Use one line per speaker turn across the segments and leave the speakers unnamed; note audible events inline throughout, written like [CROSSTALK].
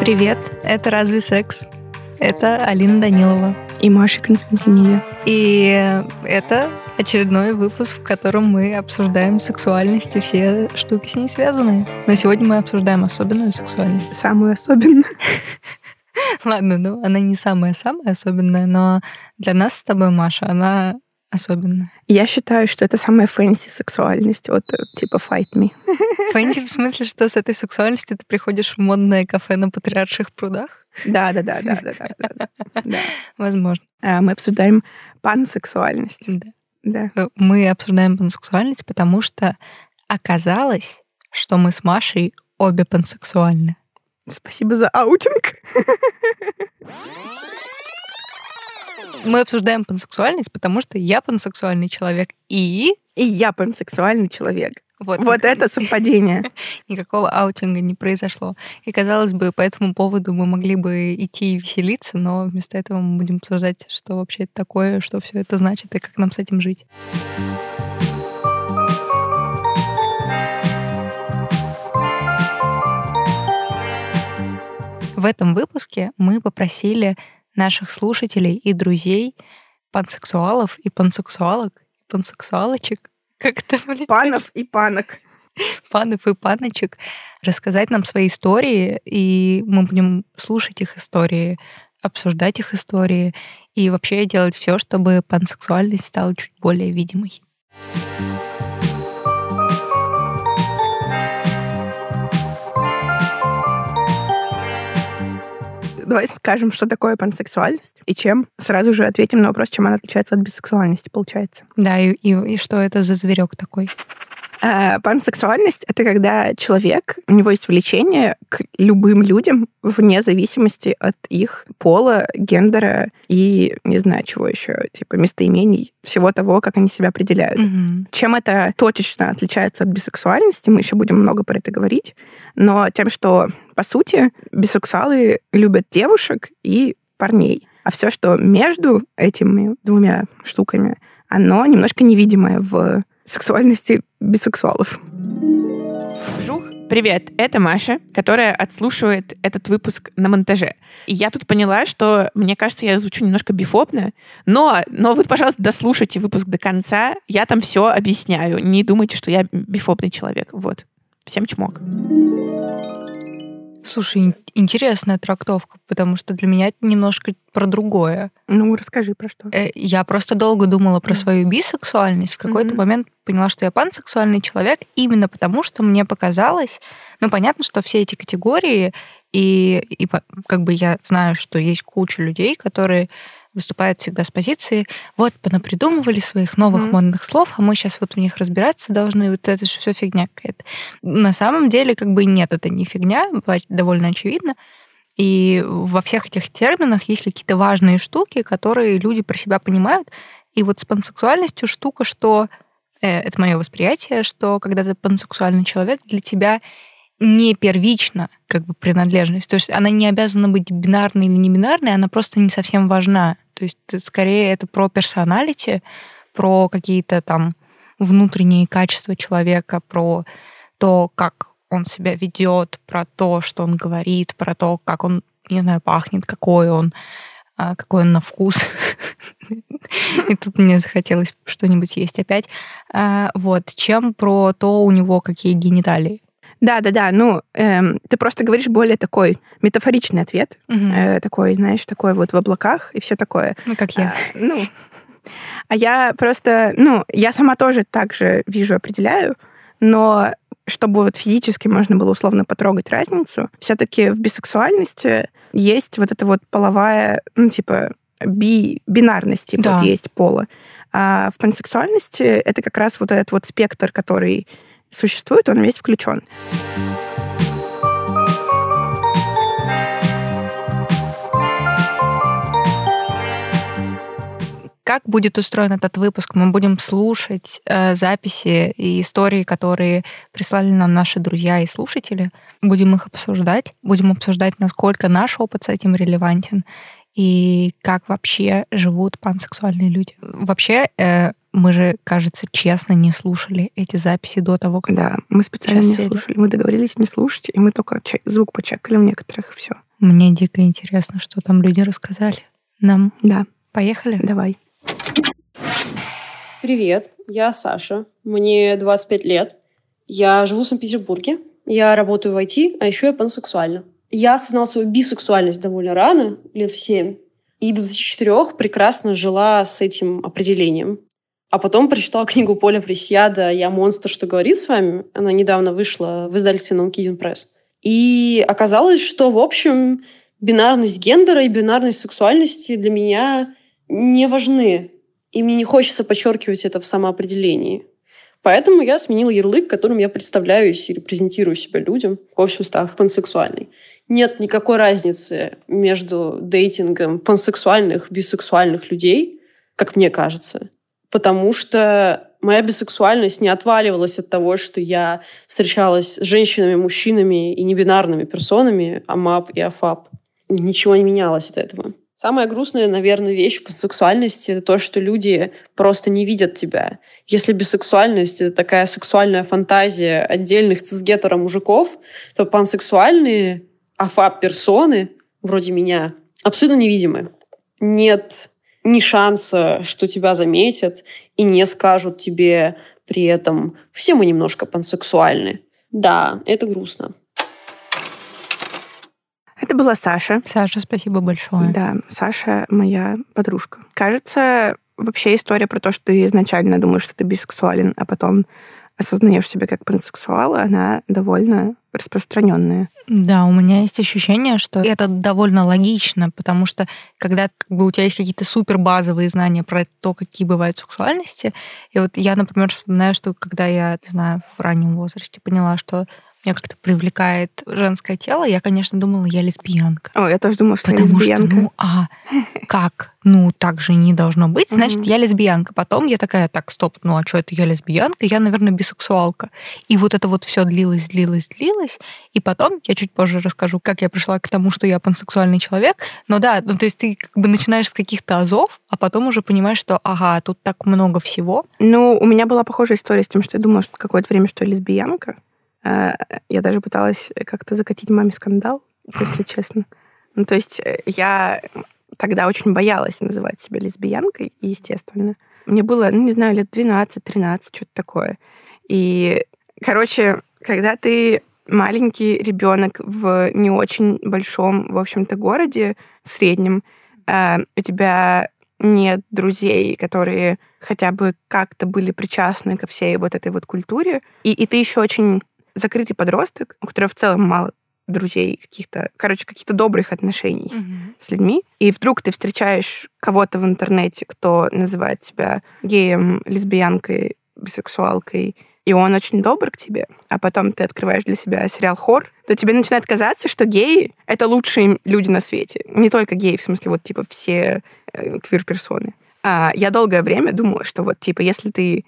Привет, это «Разве секс?» Это Алина Данилова.
И Маша Константиниди.
И это очередной выпуск, в котором мы обсуждаем сексуальность и все штуки с ней связанные. Но сегодня мы обсуждаем особенную сексуальность.
Самую особенную. [LAUGHS]
Ладно, ну она не самая-самая особенная, но для нас с тобой, Маша, она особенная.
Я считаю, что это самая fancy сексуальность, вот типа fight me.
Fancy в смысле, что с этой сексуальностью ты приходишь в модное кафе на Патриарших прудах?
Да, да, да, да, да, да, да.
Возможно.
А, мы обсуждаем пансексуальность.
Да.
Да.
Э, Мы обсуждаем пансексуальность, потому что оказалось, что мы с Машей обе пансексуальны.
Спасибо за аутинг. [LAUGHS]
Мы обсуждаем пансексуальность, потому что я пансексуальный человек, и
И я пансексуальный человек.
вот,
Вот это совпадение. [LAUGHS]
никакого аутинга не произошло. И, казалось бы, по этому поводу мы могли бы идти и веселиться, но вместо этого мы будем обсуждать, что вообще это такое, что все это значит и как нам с этим жить. В этом выпуске мы попросили наших слушателей и друзей, пансексуалов и пансексуалок, и пансексуалочек, как это, блин,
Панов и панок.
панов и паночек рассказать нам свои истории, и мы будем слушать их истории, обсуждать их истории и вообще делать все, чтобы пансексуальность стала чуть более видимой.
Давай скажем, что такое пансексуальность и чем. Сразу же ответим на вопрос, чем она отличается от бисексуальности, получается.
Да, и, и- и что это за зверек такой?
А, Пансексуальность — это когда человек, у него есть влечение к любым людям вне зависимости от их пола, гендера и, не знаю, чего еще, типа местоимений, всего того, как они себя определяют.
Мгм.
Чем это точечно отличается от бисексуальности, мы еще будем много про это говорить, но тем, что, по сути, бисексуалы любят девушек и парней, а все, что между этими двумя штуками, оно немножко невидимое в сексуальности бисексуалов.
Жух, привет, это Маша, которая отслушивает этот выпуск на монтаже. И я тут поняла, что, мне кажется, я звучу немножко бифобно, но, но вы, пожалуйста, дослушайте выпуск до конца, я там все объясняю. Не думайте, что я бифобный человек. Вот. Всем чмок.
Слушай, ин- интересная трактовка, потому что для меня это немножко про другое.
Ну, расскажи про что.
Э, Я просто долго думала про свою бисексуальность. В какой-то
Мгм.
момент поняла, что я пансексуальный человек, именно потому что мне показалось, ну, понятно, что все эти категории, и, и как бы я знаю, что есть куча людей, которые выступают всегда с позиции, вот, понапридумывали своих новых
Мгм.
модных слов, а мы сейчас вот в них разбираться должны, вот это же все фигня какая-то. На самом деле, как бы нет, это не фигня, довольно очевидно. И во всех этих терминах есть какие-то важные штуки, которые люди про себя понимают. И вот с пансексуальностью штука, что э, это мое восприятие, что когда ты пансексуальный человек, для тебя не первично как бы принадлежность. То есть она не обязана быть бинарной или не бинарной, она просто не совсем важна. То есть скорее это про персоналити, про какие-то там внутренние качества человека, про то, как он себя ведет, про то, что он говорит, про то, как он, не знаю, пахнет, какой он, а, какой он на вкус. [LAUGHS] И тут мне захотелось что-нибудь есть опять. А, Вот, чем про то, у него какие гениталии.
Да, да, да. Ну, эм, ты просто говоришь более такой метафоричный ответ.
Мгм.
Э, такой, знаешь, такой вот в облаках и все такое.
Ну, как я.
А, ну, а я просто, ну, я сама тоже так же вижу, определяю, но чтобы вот физически можно было условно потрогать разницу, все-таки в бисексуальности есть вот эта вот половая, ну, типа, би, бинарность, типа,
Да.
вот есть пола. А в пансексуальности это как раз вот этот вот спектр, который существует, он весь включен.
Как будет устроен этот выпуск? Мы будем слушать э, записи и истории, которые прислали нам наши друзья и слушатели. Будем их обсуждать. Будем обсуждать, насколько наш опыт с этим релевантен и как вообще живут пансексуальные люди. Вообще, э, Мы же, кажется, честно не слушали эти записи до того, как...
Да, мы специально не
сели.
слушали. Мы договорились не слушать, и мы только звук почекали в некоторых, и все.
Мне дико интересно, что там люди рассказали. Нам
Да,
поехали?
давай.
Привет, я Саша, мне 25 лет. Я живу в Санкт-Петербурге. Я работаю в IT, а еще я пансексуальна. Я осознала свою бисексуальность довольно рано, лет в 7. И до 24 прекрасно жила с этим определением. А потом прочитала книгу Поля Пресьяда «Я монстр, что говорит с вами». Она недавно вышла в издательстве Наукидин Пресс. И оказалось, что, в общем, бинарность гендера и бинарность сексуальности для меня не важны. И мне не хочется подчеркивать это в самоопределении. Поэтому я сменила ярлык, которым я представляюсь и репрезентирую себя людям, в общем, став пансексуальной. Нет никакой разницы между дейтингом пансексуальных, бисексуальных людей, как мне кажется. Потому что моя бисексуальность не отваливалась от того, что я встречалась с женщинами, мужчинами и небинарными персонами, АМАП и АФАП. Ничего не менялось от этого. Самая грустная, наверное, вещь в сексуальности — это то, что люди просто не видят тебя. Если бисексуальность — это такая сексуальная фантазия отдельных цисгетера мужиков, то пансексуальные афап-персоны, вроде меня, абсолютно невидимы. Нет ни шанса, что тебя заметят и не скажут тебе при этом «все мы немножко пансексуальны». Да, это грустно.
Это была Саша.
Саша, спасибо большое.
Да, Саша моя подружка. Кажется, вообще история про то, что ты изначально думаешь, что ты бисексуален, а потом осознаешь себя как пансексуала, она довольно распространенная.
Да, у меня есть ощущение, что это довольно логично, потому что когда как бы, у тебя есть какие-то супер базовые знания про то, какие бывают сексуальности, и вот я, например, вспоминаю, что когда я, не знаю, в раннем возрасте поняла, что меня как-то привлекает женское тело, я, конечно, думала, я лесбиянка.
О, я тоже думала, что я
Потому
лесбиянка.
что, ну, а как? Ну, так же не должно быть. Значит, я лесбиянка. Потом я такая, так, стоп, ну, а что это я лесбиянка? Я, наверное, бисексуалка. И вот это вот все длилось, длилось, длилось. И потом, я чуть позже расскажу, как я пришла к тому, что я пансексуальный человек. Но да, ну, то есть ты как бы начинаешь с каких-то азов, а потом уже понимаешь, что, ага, тут так много всего.
Ну, у меня была похожая история с тем, что я думала, что какое-то время, что я лесбиянка. А, Я даже пыталась как-то закатить маме скандал, если [LAUGHS] честно. Ну, то есть э, я тогда очень боялась называть себя лесбиянкой, естественно. Мне было, ну, не знаю, лет 12-13, что-то такое. И, короче, когда ты маленький ребенок в не очень большом, в общем-то, городе, среднем, а, у тебя нет друзей, которые хотя бы как-то были причастны ко всей вот этой вот культуре, и, и ты еще очень закрытый подросток, у которого в целом мало друзей, каких-то, короче, каких-то добрых отношений с людьми, и вдруг ты встречаешь кого-то в интернете, кто называет себя геем, лесбиянкой, бисексуалкой, и он очень добр к тебе, а потом ты открываешь для себя сериал «Хор», то тебе начинает казаться, что геи — это лучшие люди на свете. Не только геи, в смысле, вот, типа, все э, квир-персоны. А я долгое время думала, что вот, типа, если ты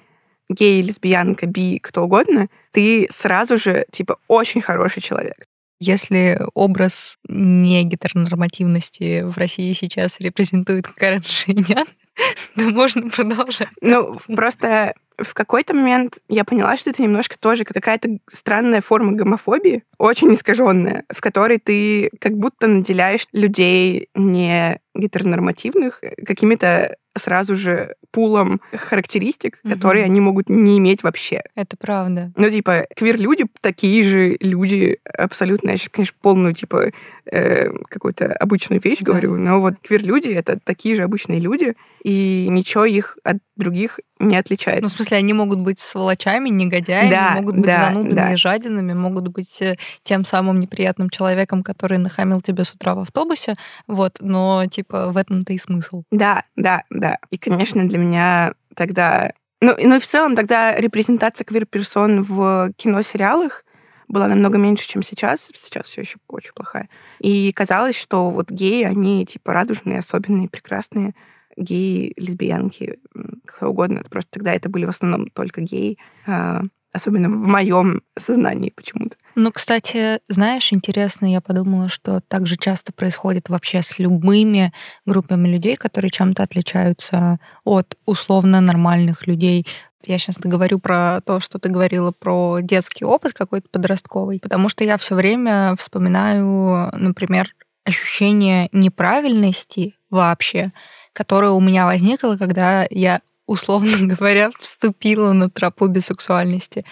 гей, лесбиянка, би, кто угодно, ты сразу же, типа, очень хороший человек.
Если образ не гетеронормативности в России сейчас репрезентует Карен Шейнян, [LAUGHS] то можно продолжать.
Ну, просто в какой-то момент я поняла, что это немножко тоже какая-то странная форма гомофобии, очень искаженная, в которой ты как будто наделяешь людей не гетеронормативных какими-то сразу же пулом характеристик,
Мгм.
которые они могут не иметь вообще.
Это правда.
Ну, типа, квир-люди такие же люди абсолютно. Я сейчас, конечно, полную, типа, э, какую-то обычную вещь
Да.
говорю, но вот квир-люди — это такие же обычные люди, и ничего их от других не отличает.
Ну, в смысле, они могут быть сволочами, негодяями,
Да,
могут быть
да,
занудами
да.
и жадинами, могут быть э, тем самым неприятным человеком, который нахамил тебе с утра в автобусе, вот, но, типа, в этом-то и смысл.
Да, да, да. И, конечно, для меня тогда... Ну, ну и в целом тогда репрезентация квир-персон в кино-сериалах была намного меньше, чем сейчас. Сейчас все еще очень плохая. И казалось, что вот геи, они типа радужные, особенные, прекрасные. Геи, лесбиянки, кто угодно. Просто тогда это были в основном только геи. а, Особенно в моем сознании почему-то.
Ну, кстати, знаешь, интересно, я подумала, что так же часто происходит вообще с любыми группами людей, которые чем-то отличаются от условно нормальных людей. Я сейчас говорю про то, что ты говорила про детский опыт какой-то подростковый, потому что я все время вспоминаю, например, ощущение неправильности вообще, которое у меня возникло, когда я, условно [LAUGHS] говоря, вступила на тропу бисексуальности.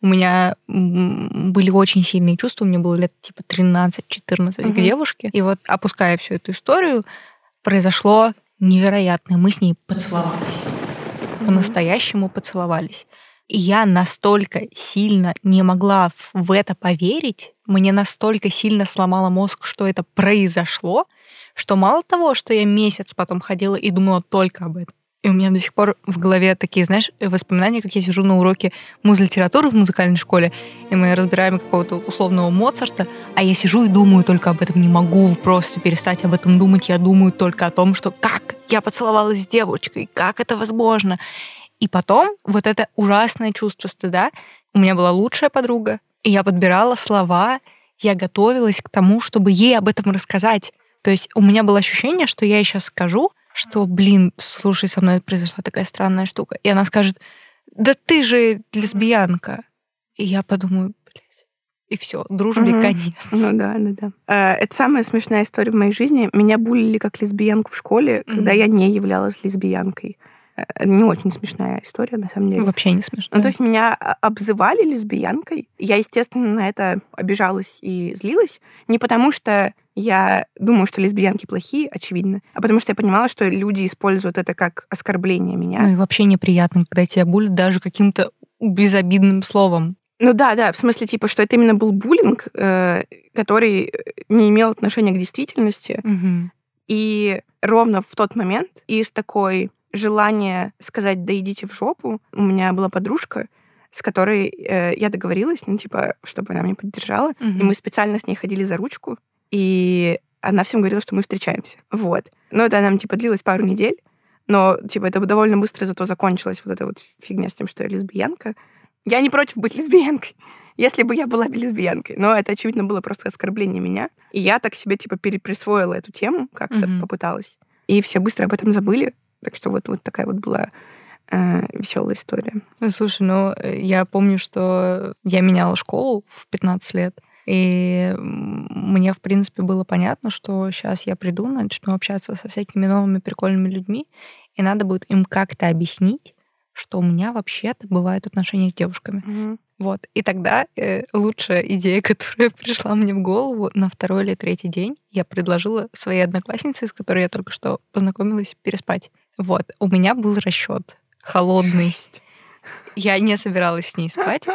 У меня были очень сильные чувства, мне было лет типа 13-14 угу. к девушке. И вот, опуская всю эту историю, произошло невероятное. Мы с ней поцеловались. По-настоящему поцеловались. И я настолько сильно не могла в это поверить, мне настолько сильно сломало мозг, что это произошло, что мало того, что я месяц потом ходила и думала только об этом, и у меня до сих пор в голове такие, знаешь, воспоминания, как я сижу на уроке муз-литературы в музыкальной школе, и мы разбираем какого-то условного Моцарта, а я сижу и думаю только об этом, не могу просто перестать об этом думать, я думаю только о том, что как я поцеловалась с девочкой, как это возможно. И потом вот это ужасное чувство стыда. У меня была лучшая подруга, и я подбирала слова, я готовилась к тому, чтобы ей об этом рассказать. То есть у меня было ощущение, что я ей сейчас скажу, что, блин, слушай, со мной произошла такая странная штука. И она скажет, да ты же лесбиянка. И я подумаю, и все, дружбе угу. конец.
Ну да, да, да. Э, это самая смешная история в моей жизни. Меня булили как лесбиянку в школе, угу. когда я не являлась лесбиянкой. Э, не очень смешная история, на самом деле.
Вообще не смешная.
Ну, то есть меня обзывали лесбиянкой. Я, естественно, на это обижалась и злилась. Не потому что я думаю, что лесбиянки плохие, очевидно, а потому что я понимала, что люди используют это как оскорбление меня.
Ну и вообще неприятно, когда тебя булят даже каким-то безобидным словом.
Ну да, да, в смысле, типа, что это именно был буллинг, э, который не имел отношения к действительности.
Угу.
И ровно в тот момент из такой желание сказать «да идите в жопу». У меня была подружка, с которой э, я договорилась, ну, типа, чтобы она меня поддержала. Mm-hmm. И мы специально с ней ходили за ручку, и она всем говорила, что мы встречаемся. Вот. Но это нам, типа, длилось пару недель, но, типа, это довольно быстро зато закончилась вот эта вот фигня с тем, что я лесбиянка. Я не против быть лесбиянкой, [LAUGHS] если бы я была лесбиянкой. Но это, очевидно, было просто оскорбление меня. И я так себе, типа, переприсвоила эту тему, как-то mm-hmm. попыталась. И все быстро об этом забыли. Так что вот, вот такая вот была э, веселая история.
Слушай, ну, э, я помню, что я меняла школу в 15 лет, и мне, в принципе, было понятно, что сейчас я приду, начну общаться со всякими новыми прикольными людьми, и надо будет им как-то объяснить, что у меня вообще-то бывают отношения с девушками.
Mm-hmm.
Вот. И тогда э, лучшая идея, [LAUGHS] которая пришла мне в голову на второй или третий день, я предложила своей однокласснице, с которой я только что познакомилась, переспать. Вот, у меня был расчет холодный. Жесть. Я не собиралась с ней спать.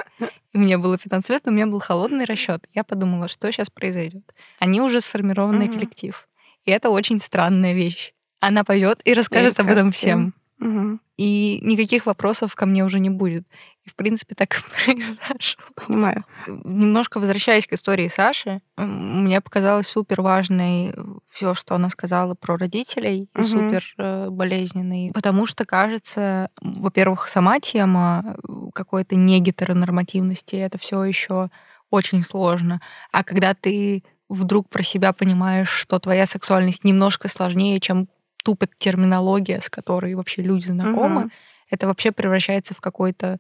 И мне было 15 лет, но у меня был холодный расчет. Я подумала, что сейчас произойдет. Они уже сформированный угу. коллектив. И это очень странная вещь. Она пойдет и расскажет и об этом всем.
Угу.
И никаких вопросов ко мне уже не будет. И, в принципе, так и [LAUGHS] произошло.
Понимаю.
Немножко возвращаясь к истории Саши, мне показалось супер важной все, что она сказала про родителей, угу. супер э, болезненной. Потому что, кажется, во-первых, сама тема какой-то негетеронормативности, это все еще очень сложно. А когда ты вдруг про себя понимаешь, что твоя сексуальность немножко сложнее, чем тупо терминология, с которой вообще люди знакомы, угу. это вообще превращается в какой-то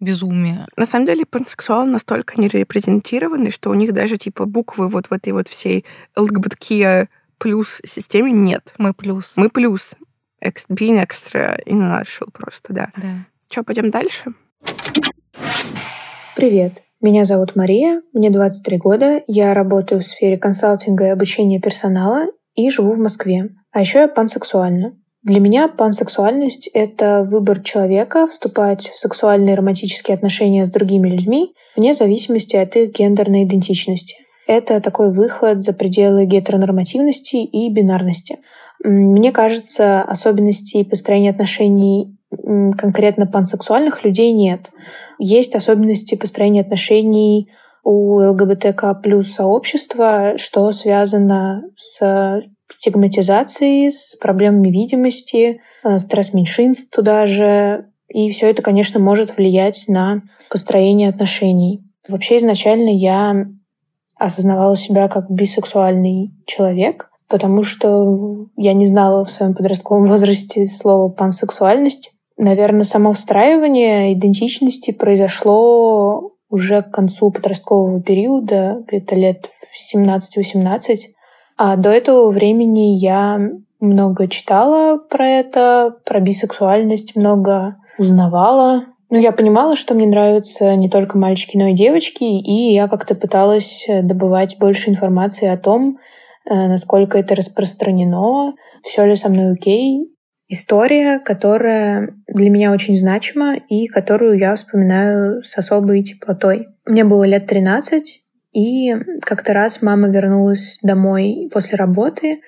безумие.
На самом деле пансексуалы настолько не репрезентированы, что у них даже типа буквы вот в этой вот всей ЛГБТКИА плюс системе нет.
Мы плюс.
Мы плюс. Being extra in a nutshell просто, да.
Да.
Что, пойдем дальше?
Привет. Меня зовут Мария, мне 23 года, я работаю в сфере консалтинга и обучения персонала и живу в Москве. А еще я пансексуальна. Для меня пансексуальность — это выбор человека вступать в сексуальные романтические отношения с другими людьми вне зависимости от их гендерной идентичности. Это такой выход за пределы гетеронормативности и бинарности. Мне кажется, особенностей построения отношений конкретно пансексуальных людей нет. Есть особенности построения отношений у ЛГБТК плюс сообщества, что связано с стигматизацией, с проблемами видимости, э, стресс меньшинств туда же. И все это, конечно, может влиять на построение отношений. Вообще изначально я осознавала себя как бисексуальный человек, потому что я не знала в своем подростковом [LAUGHS] возрасте слова пансексуальность. Наверное, само встраивание идентичности произошло уже к концу подросткового периода, где-то лет в 17-18. А до этого времени я много читала про это, про бисексуальность, много узнавала. Ну, я понимала, что мне нравятся не только мальчики, но и девочки, и я как-то пыталась добывать больше информации о том, э, насколько это распространено, все ли со мной окей. История, которая для меня очень значима и которую я вспоминаю с особой теплотой. Мне было лет 13, и как-то раз мама вернулась домой после работы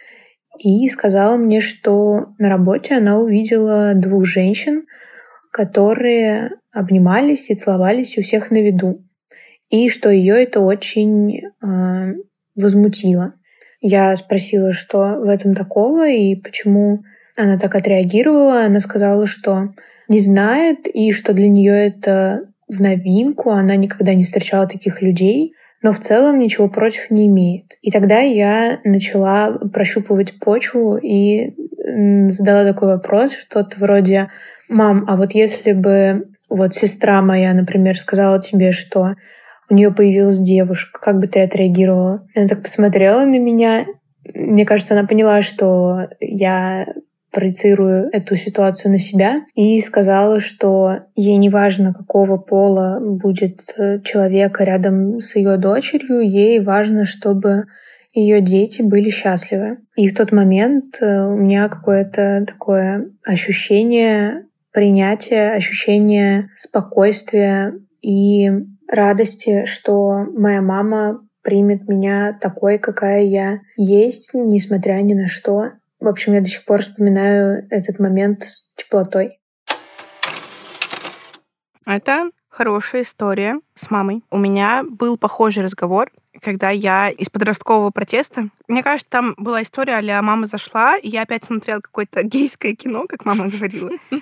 и сказала мне, что на работе она увидела двух женщин, которые обнимались и целовались у всех на виду, и что ее это очень э, возмутило. Я спросила, что в этом такого и почему она так отреагировала. Она сказала, что не знает и что для нее это в новинку, она никогда не встречала таких людей, но в целом ничего против не имеет. И тогда я начала прощупывать почву и задала такой вопрос, что-то вроде «Мам, а вот если бы вот сестра моя, например, сказала тебе, что у нее появилась девушка, как бы ты отреагировала?» Она так посмотрела на меня. Мне кажется, она поняла, что я проецирую эту ситуацию на себя и сказала, что ей не важно, какого пола будет э, человека рядом с ее дочерью, ей важно, чтобы ее дети были счастливы. И в тот момент э, у меня какое-то такое ощущение принятия, ощущение спокойствия и радости, что моя мама примет меня такой, какая я есть, несмотря ни на что. В общем, я до сих пор вспоминаю этот момент с теплотой.
Это хорошая история с мамой. У меня был похожий разговор когда я из подросткового протеста... Мне кажется, там была история, а мама зашла, и я опять смотрела какое-то [LAUGHS] гейское кино, как мама говорила. [LAUGHS]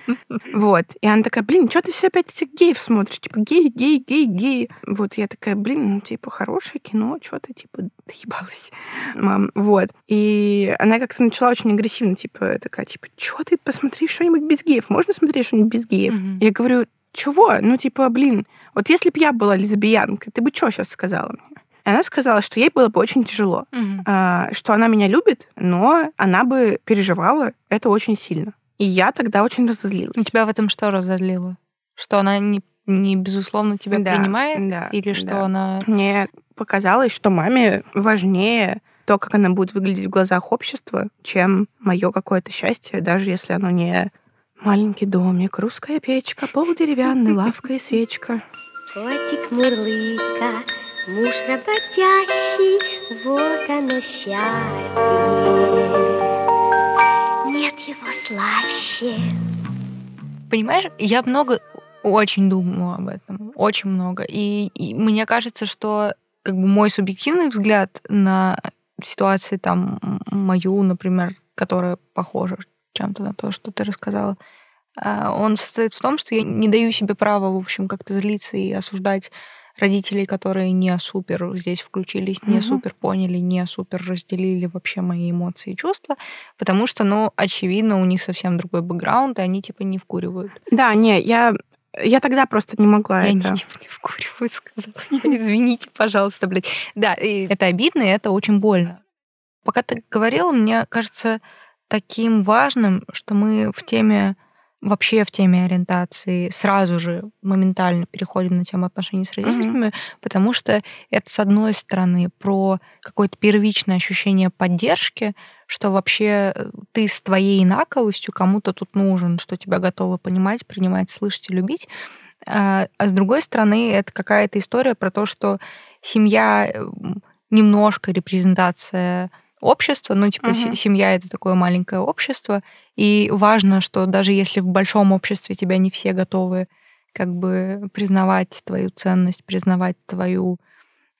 Вот. И она такая, блин, что ты все опять этих геев смотришь? Типа, гей, гей, гей, гей. Вот. Я такая, блин, ну, типа, хорошее кино, что ты, типа, [LAUGHS] доебалась, мам. Вот. И она как-то начала очень агрессивно, типа, такая, типа, что ты, посмотри что-нибудь без геев. Можно смотреть что-нибудь без геев? Я говорю, чего? Ну, типа, блин, вот если бы я была лесбиянкой, ты бы что сейчас сказала мне? И она сказала, что ей было бы очень тяжело, а, что она меня любит, но она бы переживала это очень сильно. И я тогда очень разозлилась.
И тебя в этом что разозлило? Что она не, не безусловно тебя да, принимает?
Да,
Или что
да.
она...
Мне показалось, что маме важнее то, как она будет выглядеть в глазах общества, чем мое какое-то счастье, даже если оно не маленький домик, русская печка, пол деревянный, лавка и свечка. Котик мурлыка, Муж работящий, вот оно счастье.
Нет его слаще. Понимаешь, я много, очень думала об этом, очень много. И, и мне кажется, что как бы мой субъективный взгляд на ситуации там мою, например, которая похожа чем-то на то, что ты рассказала, а, он состоит в том, что я не даю себе права, в общем, как-то злиться и осуждать родителей, которые не супер здесь включились, не угу. супер поняли, не супер разделили вообще мои эмоции и чувства, потому что, ну, очевидно, у них совсем другой бэкграунд, и они типа не вкуривают.
Да, не, я я тогда просто не могла
я
это.
Они типа не вкуривают, сказала. Извините, пожалуйста, блядь. Да, и это обидно, и это очень больно. Пока ты говорила, мне кажется таким важным, что мы в теме вообще в теме ориентации сразу же моментально переходим на тему отношений с родителями, mm-hmm. потому что это, с одной стороны, про какое-то первичное ощущение поддержки, что вообще э, ты с твоей инаковостью кому-то тут нужен, что тебя готовы понимать, принимать, слышать и любить. А, а с другой стороны, это какая-то история про то, что семья э, немножко репрезентация общество, ну, типа, угу. семья это такое маленькое общество, и важно, что даже если в большом обществе тебя не все готовы как бы признавать твою ценность, признавать твою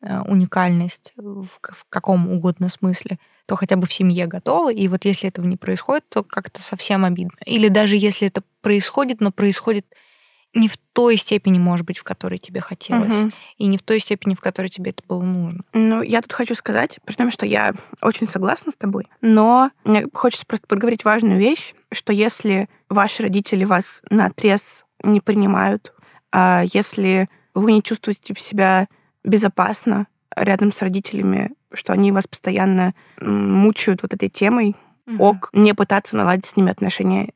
э, уникальность в, в каком угодно смысле, то хотя бы в семье готовы. И вот если этого не происходит, то как-то совсем обидно. Или даже если это происходит, но происходит не в той степени, может быть, в которой тебе хотелось,
Мгм.
и не в той степени, в которой тебе это было нужно.
Ну, я тут хочу сказать, при том, что я очень согласна с тобой, но мне хочется просто проговорить важную вещь, что если ваши родители вас на отрез не принимают, а если вы не чувствуете себя безопасно рядом с родителями, что они вас постоянно мучают вот этой темой, ок, не пытаться наладить с ними отношения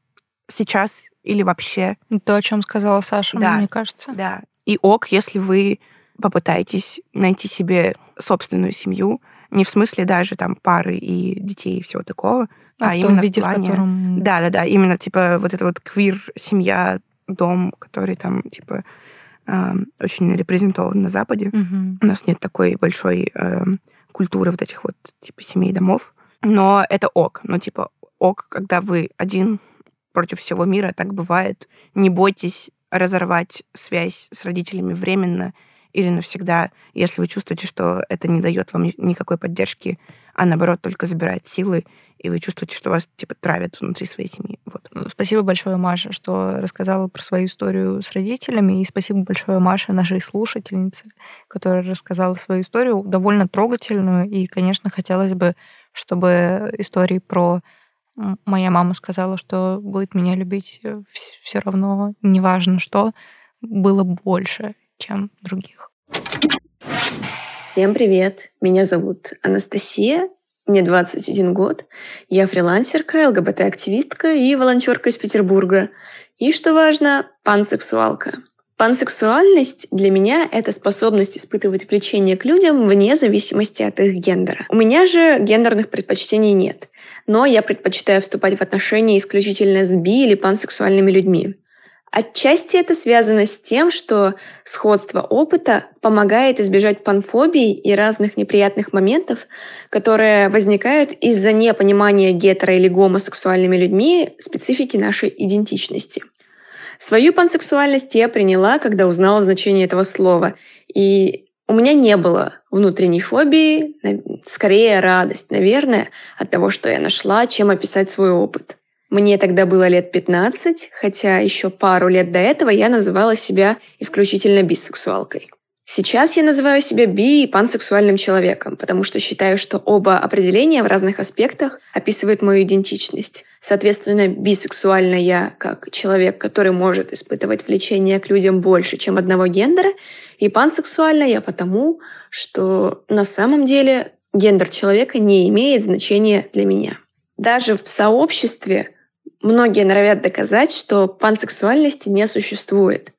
сейчас или вообще.
То, о чем сказала Саша,
Да.
мне кажется.
Да. И ок, если вы попытаетесь найти себе собственную семью, не в смысле даже там пары и детей и всего такого,
А,
а,
в
именно
виде,
в плане...
в котором...
Да, да, да, именно типа вот это вот квир-семья, дом, который там типа эм, очень репрезентован на Западе.
Мгм.
У нас нет такой большой эм, культуры вот этих вот типа семей домов. Но это ок. Ну, типа, ок, когда вы один против всего мира, так бывает. Не бойтесь разорвать связь с родителями временно или навсегда, если вы чувствуете, что это не дает вам ни- никакой поддержки, а наоборот только забирает силы, и вы чувствуете, что вас типа травят внутри своей семьи. Вот.
Спасибо большое, Маша, что рассказала про свою историю с родителями. И спасибо большое, Маше, нашей слушательнице, которая рассказала свою историю, довольно трогательную. И, конечно, хотелось бы, чтобы истории про моя мама сказала, что будет меня любить все равно, неважно что, было больше, чем других.
Всем привет! Меня зовут Анастасия, мне 21 год. Я фрилансерка, ЛГБТ-активистка и волонтерка из Петербурга. И, что важно, пансексуалка. Пансексуальность для меня — это способность испытывать влечение к людям вне зависимости от их гендера. У меня же гендерных предпочтений нет, но я предпочитаю вступать в отношения исключительно с би- или пансексуальными людьми. Отчасти это связано с тем, что сходство опыта помогает избежать панфобий и разных неприятных моментов, которые возникают из-за непонимания гетеро- или гомосексуальными людьми специфики нашей идентичности. Свою пансексуальность я приняла, когда узнала значение этого слова. И у меня не было внутренней фобии, скорее радость, наверное, от того, что я нашла, чем описать свой опыт. Мне тогда было лет 15, хотя еще пару лет до этого я называла себя исключительно бисексуалкой. Сейчас я называю себя би- и пансексуальным человеком, потому что считаю, что оба определения в разных аспектах описывают мою идентичность. Соответственно, бисексуальна я как человек, который может испытывать влечение к людям больше, чем одного гендера, и пансексуальна я потому, что на самом деле гендер человека не имеет значения для меня. Даже в сообществе многие норовят доказать, что пансексуальности не существует.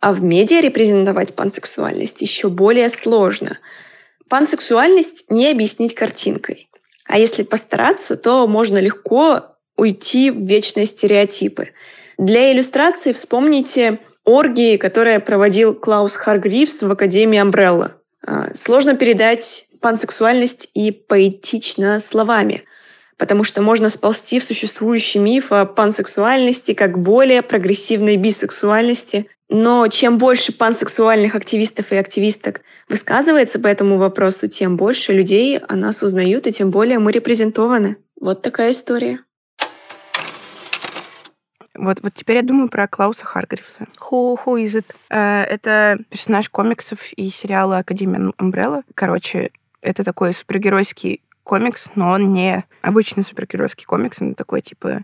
А в медиа репрезентовать пансексуальность еще более сложно. Пансексуальность не объяснить картинкой. А если постараться, то можно легко уйти в вечные стереотипы. Для иллюстрации вспомните оргии, которые проводил Клаус Харгривс в Академии Амбрелла. Сложно передать пансексуальность и поэтично словами, потому что можно сползти в существующий миф о пансексуальности как более прогрессивной бисексуальности. Но чем больше пансексуальных активистов и активисток высказывается по этому вопросу, тем больше людей о нас узнают, и тем более мы репрезентованы. Вот такая история.
Вот, вот теперь я думаю про Клауса Харгривса.
Who, who is it?
Это персонаж комиксов и сериала Академия Умбрелла. Короче, это такой супергеройский комикс, но он не обычный супергеройский комикс, он такой, типа,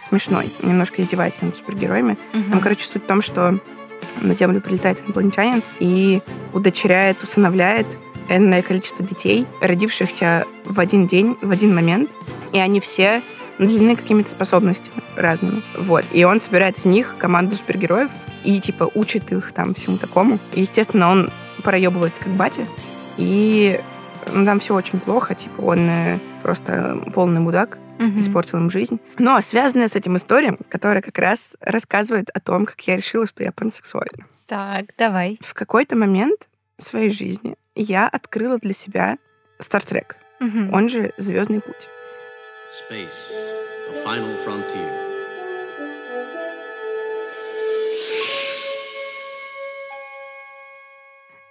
смешной. Немножко издевается над супергероями.
Мгм.
Там, короче, суть в том, что на Землю прилетает инопланетянин и удочеряет, усыновляет энное количество детей, родившихся в один день, в один момент, и они все наделены какими-то способностями разными. Вот. И он собирает из них команду супергероев и, типа, учит их там всему такому. И, естественно, он проебывается как батя. И ну, там все очень плохо. Типа, он э, просто полный мудак
Мгм.
испортил им жизнь. Но связанная с этим история, которая как раз рассказывает о том, как я решила, что я пансексуальна.
Так, давай.
В какой-то момент своей жизни я открыла для себя Стартрек,
Мгм.
он же Звездный путь.
Space, the final frontier.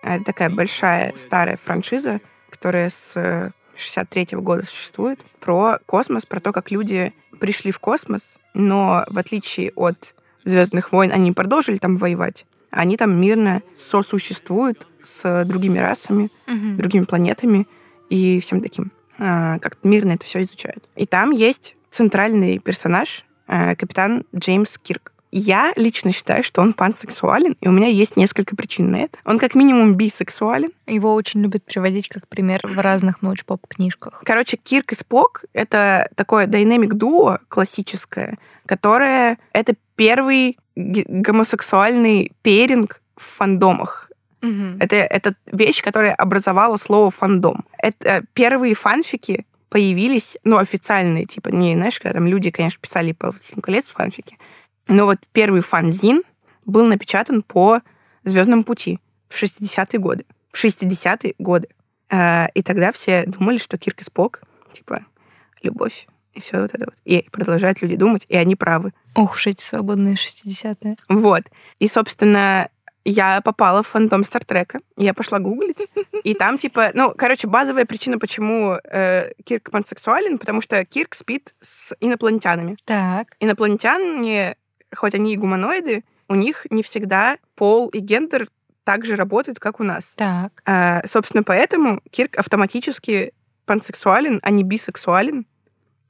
Это такая большая старая франшиза, которая с 63 года существует, про космос, про то, как люди пришли в космос, но в отличие от Звездных войн, они продолжили там воевать. Они там мирно сосуществуют с другими расами,
Мгм.
другими планетами и всем таким. А, Как-то мирно это все изучают. И там есть центральный персонаж, э, капитан Джеймс Кирк. Я лично считаю, что он пансексуален, и у меня есть несколько причин на это. Он как минимум бисексуален.
Его очень любят приводить как пример в разных научпоп-книжках.
Короче, Кирк и Спок — это такое динамик дуо классическое, которое — это первый гомосексуальный перинг в фандомах. Это, это вещь, которая образовала слово фандом. Это первые фанфики появились, ну, официальные, типа, не, знаешь, когда там люди, конечно, писали по «Властелину колец» фанфики, но вот первый фанзин был напечатан по «Звездному пути» в 60-е годы. В 60-е годы. Э, И тогда все думали, что Кирк и Спок, типа, любовь и все вот это вот. И продолжают люди думать, и они правы.
Ох уж эти свободные 60-е.
Вот. И, собственно, я попала в фандом Стартрека. Я пошла гуглить. И там, типа, ну, короче, базовая причина, почему э, Кирк пансексуален, потому что Кирк спит с инопланетянами.
Так.
Инопланетяне, хоть они и гуманоиды, у них не всегда пол и гендер так же работают, как у нас.
Так.
А, собственно, поэтому Кирк автоматически пансексуален, а не бисексуален.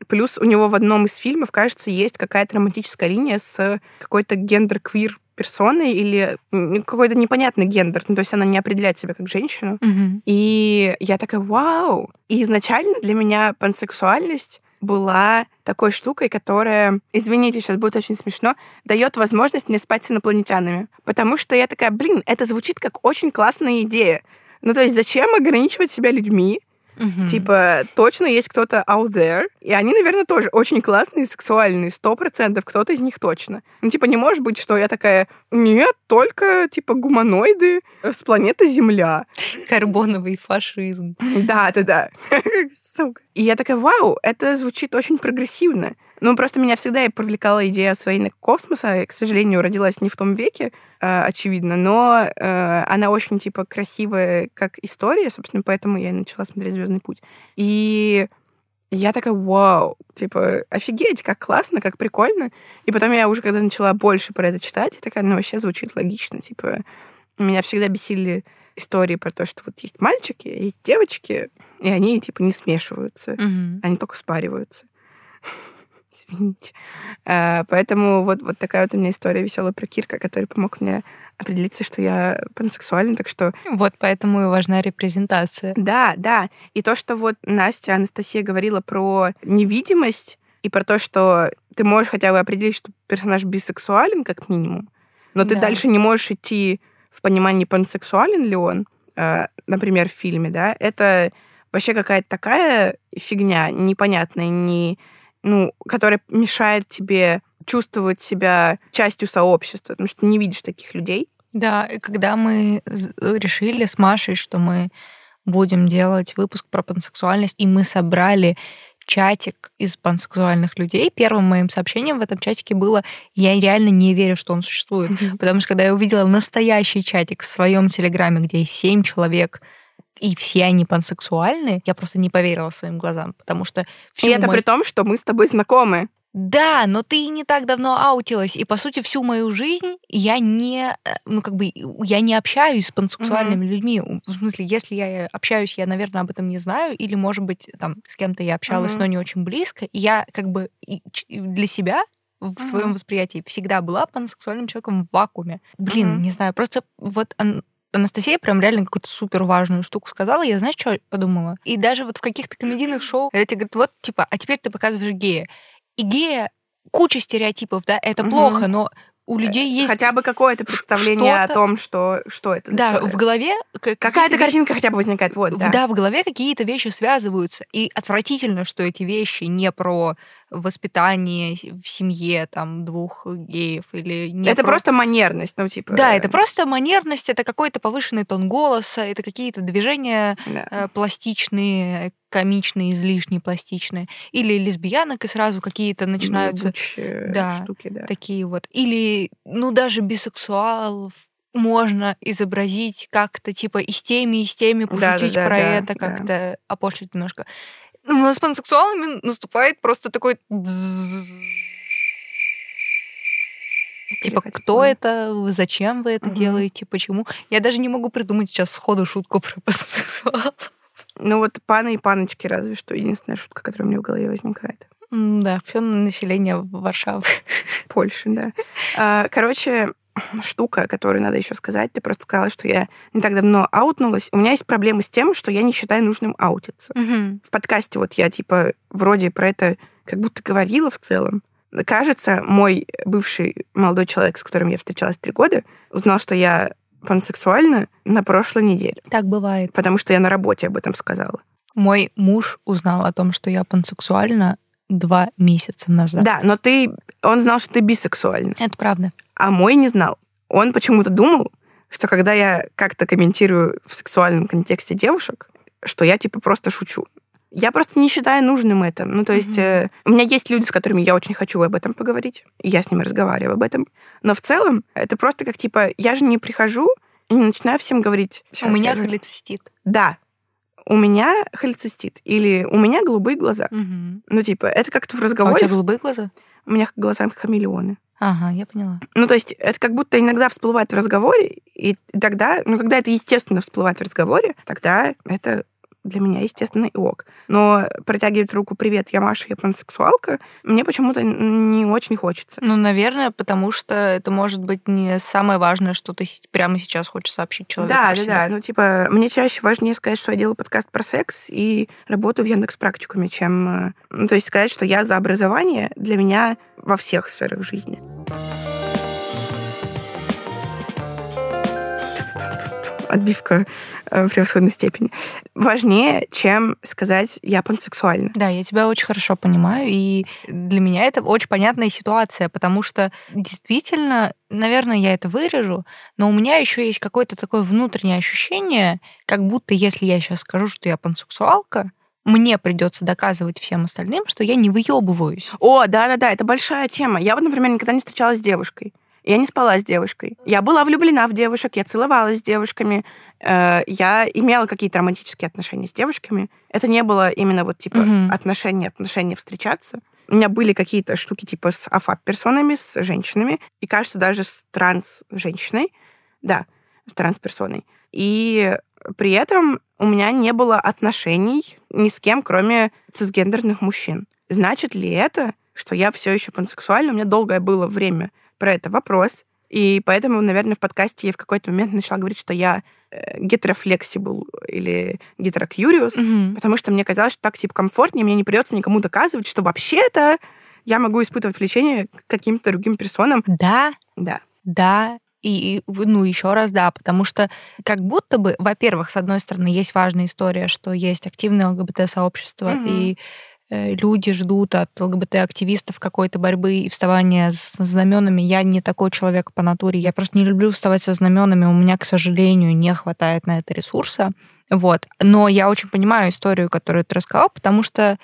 Плюс у него в одном из фильмов, кажется, есть какая-то романтическая линия с какой-то гендер-квир персоной или какой-то непонятный гендер. Ну, то есть она не определяет себя как женщину.
Мгм.
И я такая, вау! И изначально для меня пансексуальность была такой штукой, которая, извините, сейчас будет очень смешно, дает возможность мне спать с инопланетянами. Потому что я такая, блин, это звучит как очень классная идея. Ну, то есть зачем ограничивать себя людьми?
Мгм.
Типа, точно есть кто-то out there, и они, наверное, тоже очень классные, сексуальные, сто процентов, кто-то из них точно. Ну, типа, не может быть, что я такая, нет, только, типа, гуманоиды с планеты Земля.
Карбоновый фашизм.
Да, да, да. [LAUGHS] Сука. И я такая, вау, это звучит очень прогрессивно. Ну, просто меня всегда и привлекала идея освоения космоса. Я, к сожалению, родилась не в том веке, э, очевидно, но э, она очень, типа, красивая как история, собственно, поэтому я и начала смотреть «Звездный путь». И я такая, вау, типа, офигеть, как классно, как прикольно. И потом я уже, когда начала больше про это читать, я такая, ну, вообще звучит логично, типа, меня всегда бесили истории про то, что вот есть мальчики, есть девочки, и они, типа, не смешиваются.
Мгм.
Они только спариваются. Извините. А, Поэтому вот, вот такая вот у меня история веселая про Кирка, который помог мне определиться, что я пансексуальна. Так что
Вот поэтому и важна репрезентация.
да, да. И то, что вот Настя, Анастасия говорила про невидимость и про то, что ты можешь хотя бы определить, что персонаж бисексуален, как минимум, но ты
Да.
дальше не можешь идти в понимании, пансексуален ли он, э, например, в фильме, да, это вообще какая-то такая фигня непонятная, не, ну, которая мешает тебе чувствовать себя частью сообщества, потому что ты не видишь таких людей.
Да, и когда мы решили с Машей, что мы будем делать выпуск про пансексуальность, и мы собрали чатик из пансексуальных людей, первым моим сообщением в этом чатике было «Я реально не верю, что он существует». Потому что когда я увидела настоящий чатик в своем телеграме, где есть семь человек, и все они пансексуальны, я просто не поверила своим глазам, потому что
И
всю
это
мою-
при том, что мы с тобой знакомы.
Да, но ты не так давно аутилась, и по сути всю мою жизнь я не, э, ну как бы я не общаюсь с пансексуальными людьми. В смысле, если я общаюсь, я, наверное, об этом не знаю, или, может быть, там с кем-то я общалась,
Мгм.
но не очень близко. И я как бы и и для себя в своем
Мгм.
восприятии всегда была пансексуальным человеком в вакууме. Блин,
Мгм.
не знаю, просто вот Анастасия прям реально какую-то супер важную штуку сказала. Я знаешь, что подумала? И даже вот в каких-то комедийных шоу, тебе говорят, вот, типа, а теперь ты показываешь гея. И гея куча стереотипов, да, это
Мгм.
плохо, но у людей есть...
Хотя бы какое-то представление о том, что, что это
Да,
человек.
в голове...
Какая-то картинка хотя бы возникает. Вот, да.
да. в голове какие-то вещи связываются. И отвратительно, что эти вещи не про воспитание в семье там двух геев или не
это
про-
просто манерность, ну, типа...
Да, это просто манерность, это какой-то повышенный тон голоса, это какие-то движения
да.
э, пластичные, комичные, излишне пластичные. Или лесбиянок, и сразу какие-то начинаются
Ебучие
да,
штуки, да.
такие вот. Или, ну, даже бисексуалов можно изобразить как-то, типа, и с теми, и с теми, пошутить
Да-да-да,
про
да,
это,
да.
как-то опошлить немножко. У нас с пансексуалами наступает просто такой... Типа, кто это, зачем вы это делаете, почему? Я даже не могу придумать сейчас сходу шутку про [LAUGHS] пансексуал.
Ну вот паны и паночки разве что единственная шутка, которая у меня в голове возникает.
Да, все население Варшавы.
Польши, да. А, Короче, [CLEARS THROAT] штука, которую надо еще сказать, ты просто сказала, что я не так давно аутнулась. У меня есть проблемы с тем, что я не считаю нужным аутиться. В подкасте вот я, типа, вроде про это как будто говорила в целом. Кажется, мой бывший молодой человек, с которым я встречалась три года, узнал, что я пансексуальна на прошлой неделе,
Так бывает.
потому что я на работе об этом сказала.
Мой муж узнал о том, что я пансексуальна два месяца назад.
Да, но ты... Он знал, что ты бисексуальна.
Это правда.
а мой не знал. Он почему-то думал, что когда я как-то комментирую в сексуальном контексте девушек, что я типа просто шучу. Я просто не считаю нужным это. Ну, то есть
Мгм.
э, у меня есть люди, с которыми я очень хочу об этом поговорить, и я с ними разговариваю об этом. Но в целом это просто как типа я же не прихожу и не начинаю всем говорить.
У
«Щас
меня
я же-»
холецистит.
Да, у меня холецистит или у меня голубые глаза.
Мгм.
Ну, типа, это как-то в
А у
разговоре.
тебя голубые глаза?
У меня глаза хамелеоны.
Ага, я поняла.
Ну, то есть это как будто иногда всплывает в разговоре, и тогда, ну, когда это естественно всплывает в разговоре, тогда это для меня, естественно, и ок. Но протягивать руку «Привет, я Маша, я пансексуалка» мне почему-то не очень хочется.
Ну, наверное, потому что это может быть не самое важное, что ты прямо сейчас хочешь сообщить человеку.
Да, да, да. Ну, типа, мне чаще важнее сказать, что я делаю подкаст про секс и работаю в Яндекс практикуме, чем... э, Ну, то есть сказать, что я за образование для меня во всех сферах жизни. Отбивка э, превосходной степени. Важнее, чем сказать «я пансексуальна».
Да, я тебя очень хорошо понимаю, и для меня это очень понятная ситуация, потому что действительно, наверное, я это вырежу, но у меня еще есть какое-то такое внутреннее ощущение, как будто если я сейчас скажу, что я пансексуалка, мне придется доказывать всем остальным, что я не выебываюсь.
О, да-да-да, это большая тема. Я вот, например, никогда не встречалась с девушкой. Я не спала с девушкой. Я была влюблена в девушек, я целовалась с девушками, э, я имела какие-то романтические отношения с девушками. Это не было именно вот типа
Мгм.
отношения, отношения встречаться. У меня были какие-то штуки типа с афап-персонами, с женщинами, и, кажется, даже с транс-женщиной. Да, с транс-персоной. И при этом у меня не было отношений ни с кем, кроме цисгендерных мужчин. Значит ли это, что я все еще пансексуальна? У меня долгое было время про это вопрос. И поэтому, наверное, в подкасте я в какой-то момент начала говорить, что я э, гетерофлексибл или гетерокьюриус,
Мгм.
потому что мне казалось, что так типа комфортнее, мне не придется никому доказывать, что вообще-то я могу испытывать влечение к каким-то другим персонам.
Да,
Да.
Да, и, и, ну, еще раз да, потому что как будто бы, во-первых, с одной стороны, есть важная история, что есть активное ЛГБТ-сообщество,
Мгм.
и люди ждут от ЛГБТ-активистов какой-то борьбы и вставания с знаменами. Я не такой человек по натуре, я просто не люблю вставать со знаменами, у меня, к сожалению, не хватает на это ресурса. Вот. Но я очень понимаю историю, которую ты рассказал, потому что э,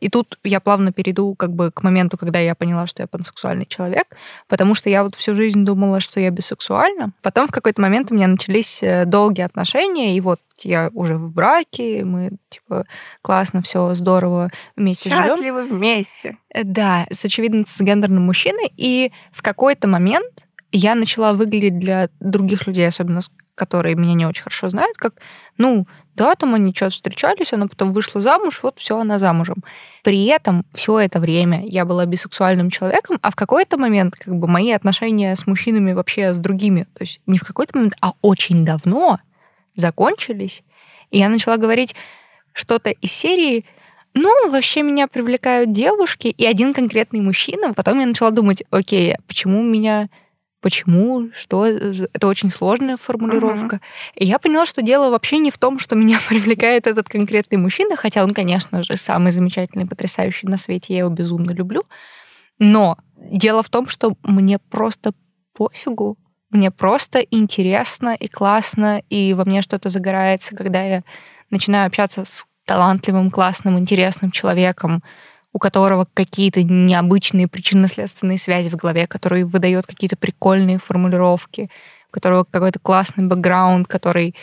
и тут я плавно перейду как бы к моменту, когда я поняла, что я пансексуальный человек, потому что я вот всю жизнь думала, что я бисексуальна. Потом в какой-то момент у меня начались э, долгие отношения, и вот я уже в браке, мы типа классно, все здорово вместе живем.
Счастливы вместе.
Э, Да, с очевидно цисгендерным мужчиной. И в какой-то момент я начала выглядеть для других людей, особенно с- которые меня не очень хорошо знают, как, ну, да, там они что-то встречались, она потом вышла замуж, вот все, она замужем. При этом все это время я была бисексуальным человеком, а в какой-то момент как бы мои отношения с мужчинами вообще с другими, то есть не в какой-то момент, а очень давно закончились. И я начала говорить что-то из серии ну, вообще меня привлекают девушки и один конкретный мужчина. Потом я начала думать, окей, а почему меня... Почему? Что? Это очень сложная формулировка. И я поняла, что дело вообще не в том, что меня [LAUGHS] привлекает этот конкретный мужчина, хотя он, конечно же, самый замечательный, потрясающий на свете, я его безумно люблю. Но дело в том, что мне просто пофигу. Мне просто интересно и классно, и во мне что-то загорается, когда я начинаю общаться с талантливым, классным, интересным человеком, у которого какие-то необычные причинно-следственные связи в голове, который выдает какие-то прикольные формулировки, у которого какой-то классный бэкграунд, который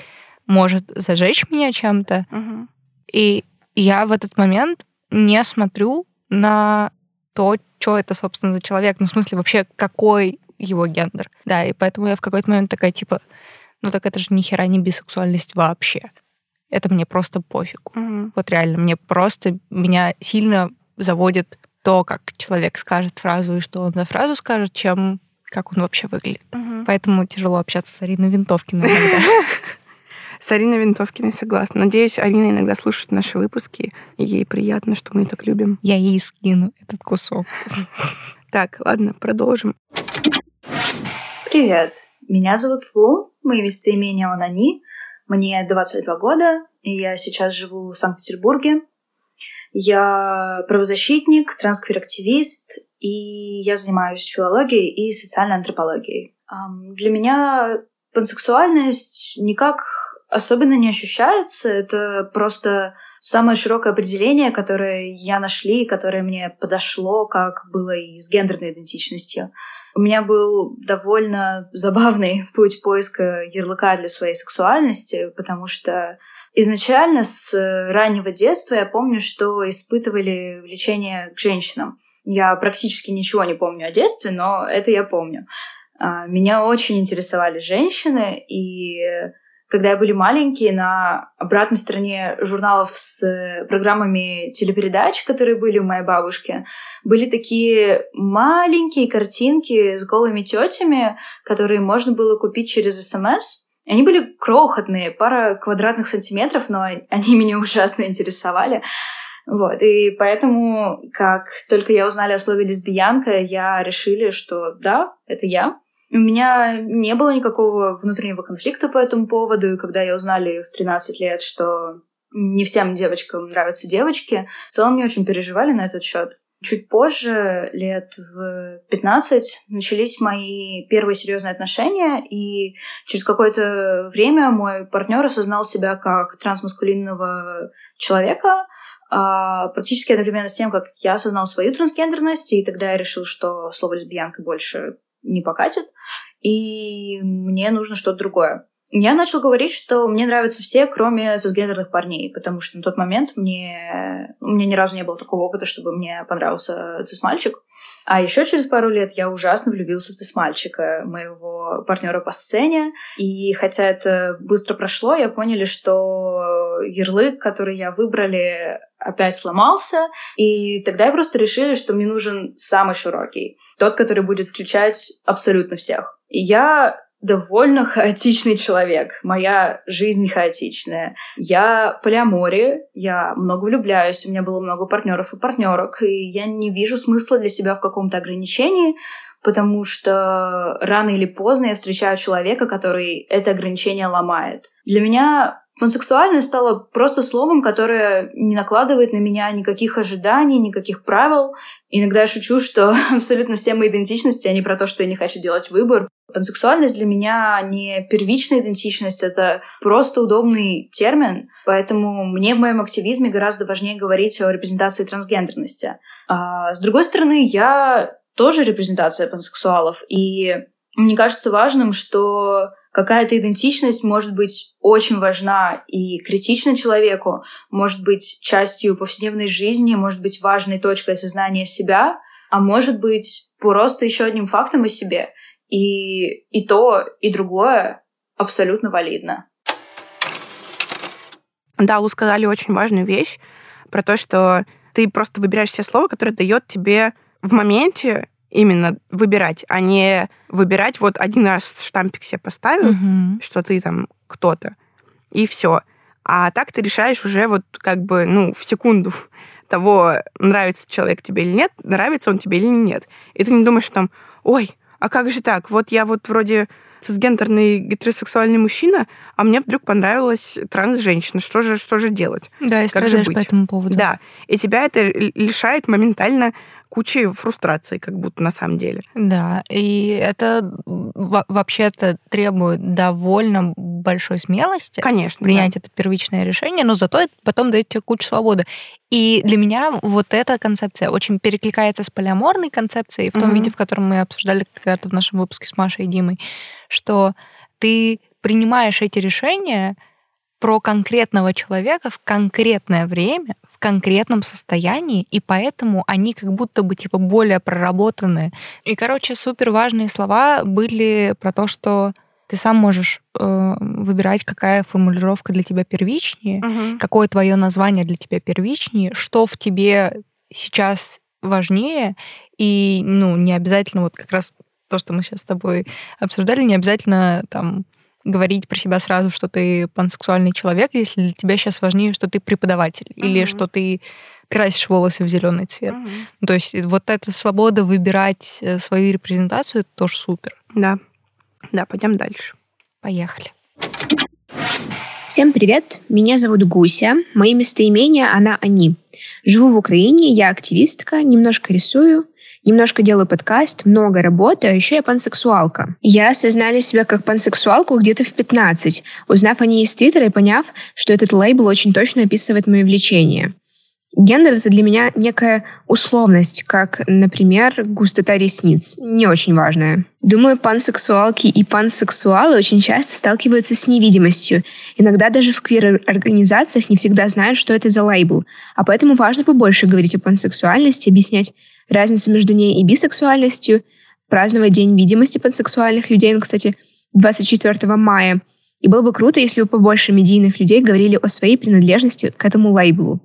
может зажечь меня чем-то.
Мгм.
И я в этот момент не смотрю на то, что это, собственно, за человек. Ну, в смысле, вообще, какой его гендер. Да, и поэтому я в какой-то момент такая, типа, ну так это же ни хера не бисексуальность вообще. Это мне просто пофигу.
Мгм.
Вот реально, мне просто, меня сильно заводит то, как человек скажет фразу и что он за фразу скажет, чем как он вообще выглядит.
Мгм.
Поэтому тяжело общаться с Ариной Винтовкиной иногда. [LAUGHS]
С Ариной Винтовкиной согласна. Надеюсь, Арина иногда слушает наши выпуски, и ей приятно, что мы ее так любим.
Я ей скину этот кусок. [LAUGHS]
Так, ладно, продолжим.
Привет, меня зовут Лу, мои местоимения он они, мне 22 года, и я сейчас живу в Санкт-Петербурге. Я правозащитник, трансквир-активист, и я занимаюсь филологией и социальной антропологией. Для меня пансексуальность никак особенно не ощущается, это просто самое широкое определение, которое я нашли, которое мне подошло, как было и с гендерной идентичностью. У меня был довольно забавный [LAUGHS] путь поиска ярлыка для своей сексуальности, потому что изначально с раннего детства я помню, что испытывали влечение к женщинам. Я практически ничего не помню о детстве, но это я помню. А, Меня очень интересовали женщины, и когда были маленькие, на обратной стороне журналов с э, программами телепередач, которые были у моей бабушки, были такие маленькие картинки с голыми тетями, которые можно было купить через СМС. Они были крохотные, пара квадратных сантиметров, но они меня ужасно интересовали. Вот, и поэтому, как только я узнали о слове лесбиянка, я решили, что да, это я. У меня не было никакого внутреннего конфликта по этому поводу, и когда я узнали в 13 лет, что не всем девочкам нравятся девочки, в целом не очень переживали на этот счет. Чуть позже, лет в 15, начались мои первые серьезные отношения, и через какое-то время мой партнер осознал себя как трансмаскулинного человека, а, практически одновременно с тем, как я осознал свою трансгендерность, и тогда я решил, что слово лесбиянка больше не покатит, и мне нужно что-то другое. Я начал говорить, что мне нравятся все, кроме цисгендерных парней, потому что на тот момент мне... у меня ни разу не было такого опыта, чтобы мне понравился цис-мальчик. А еще через пару лет я ужасно влюбился в цис-мальчика, моего партнера по сцене. И хотя это быстро прошло, я поняли, что ярлык, который я выбрали, опять сломался. И тогда я просто решили, что мне нужен самый широкий. Тот, который будет включать абсолютно всех. И я довольно хаотичный человек. Моя жизнь хаотичная. Я полиамори, я много влюбляюсь, у меня было много партнеров и партнерок, и я не вижу смысла для себя в каком-то ограничении, потому что рано или поздно я встречаю человека, который это ограничение ломает. Для меня пансексуальность стала просто словом, которое не накладывает на меня никаких ожиданий, никаких правил. Иногда я шучу, что [LAUGHS] абсолютно все мои идентичности, они про то, что я не хочу делать выбор. Пансексуальность для меня не первичная идентичность, это просто удобный термин, поэтому мне в моем активизме гораздо важнее говорить о репрезентации трансгендерности. А с другой стороны, я тоже репрезентация пансексуалов, и мне кажется важным, что какая-то идентичность может быть очень важна и критична человеку, может быть частью повседневной жизни, может быть важной точкой осознания себя, а может быть просто еще одним фактом о себе. И, и то, и другое абсолютно валидно.
Да, Лу сказали очень важную вещь про то, что ты просто выбираешь себе слово, которое дает тебе в моменте именно выбирать, а не выбирать вот один раз штампик себе поставил,
Мгм.
что ты там кто-то, и все. А так ты решаешь уже вот как бы, ну, в секунду [LAUGHS] того, нравится человек тебе или нет, нравится он тебе или нет. И ты не думаешь, там, ой, а как же так? Вот я вот вроде цисгендерный гетеросексуальный мужчина, а мне вдруг понравилась транс-женщина. Что же, что же делать?
Да, и
Как же быть?
по этому поводу.
Да. И тебя это лишает моментально кучи фрустрации, как будто на самом деле.
Да, и это во- вообще-то требует довольно большой смелости
Конечно.
принять это первичное решение, но зато это потом дает тебе кучу свободы. И для меня вот эта концепция очень перекликается с полиаморной концепцией в том
Мгм.
виде, в котором мы обсуждали когда-то в нашем выпуске с Машей и Димой, что ты принимаешь эти решения про конкретного человека в конкретное время, в конкретном состоянии, и поэтому они как будто бы типа более проработаны. И, короче, супер важные слова были про то, что ты сам можешь э, выбирать, какая формулировка для тебя первичнее,
Мгм.
какое твое название для тебя первичнее, что в тебе сейчас важнее, и ну не обязательно вот как раз то, что мы сейчас с тобой обсуждали, не обязательно там говорить про себя сразу, что ты пансексуальный человек, если для тебя сейчас важнее, что ты преподаватель или
Мгм.
что ты красишь волосы в зеленый цвет. Ну, То есть вот эта свобода выбирать э, свою репрезентацию, это тоже супер.
Да. Да, пойдем дальше.
Поехали.
Всем привет, меня зовут Гуся, мои местоимения она они. Живу в Украине, я активистка, немножко рисую, немножко делаю подкаст, много работаю, а еще я пансексуалка. Я осознали себя как пансексуалку где-то в 15, узнав о ней из Твиттера и поняв, что этот лейбл очень точно описывает мое влечение. Гендер — это для меня некая условность, как, например, густота ресниц. Не очень важная. Думаю, пансексуалки и пансексуалы очень часто сталкиваются с невидимостью. Иногда даже в квир-организациях не всегда знают, что это за лейбл. А поэтому важно побольше говорить о пансексуальности, объяснять разницу между ней и бисексуальностью, праздновать День видимости пансексуальных людей, ну, кстати, 24 мая. И было бы круто, если бы побольше медийных людей говорили о своей принадлежности к этому лейблу.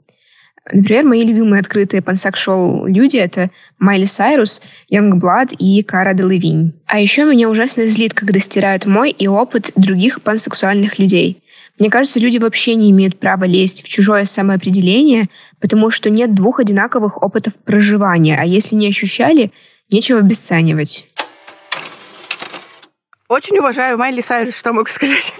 Например, мои любимые открытые пансексуал люди — это Майли Сайрус, Youngblood и Кара Делевинь. А еще меня ужасно злит, когда стирают мой и опыт других пансексуальных людей. Мне кажется, люди вообще не имеют права лезть в чужое самоопределение, потому что нет двух одинаковых опытов проживания, а если не ощущали, нечего обесценивать.
Очень уважаю Майли Сайрус, что могу сказать.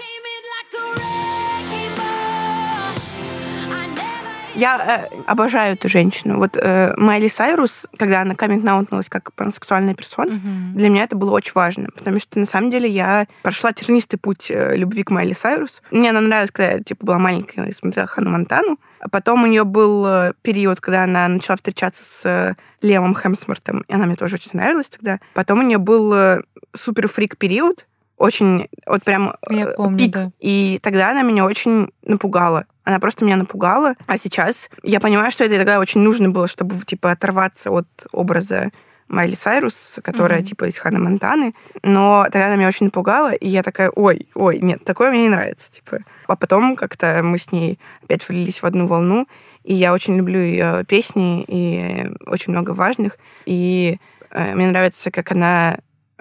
Я э, обожаю эту женщину. Вот э, Майли Сайрус, когда она каминг-наутнулась как пансексуальная персона, для меня это было очень важно, потому что на самом деле я прошла тернистый путь э, любви к Майли Сайрус. Мне она нравилась, когда я типа была маленькая и смотрела Хану Монтану. А потом у нее был э, период, когда она начала встречаться с э, Лемом Хемсвортом, и она мне тоже очень нравилась тогда. Потом у нее был э, супер фрик период, очень, вот прям
Я
э,
помню,
пик.
да.
И тогда она меня очень напугала. Она просто меня напугала. А сейчас я понимаю, что это тогда очень нужно было, чтобы типа оторваться от образа Майли Сайрус, которая
Мгм.
типа из Ханы Монтаны. Но тогда она меня очень напугала, и я такая, ой, ой, нет, такое мне не нравится. Типа. А потом как-то мы с ней опять влились в одну волну, и я очень люблю ее песни, и очень много важных. И э, мне нравится, как она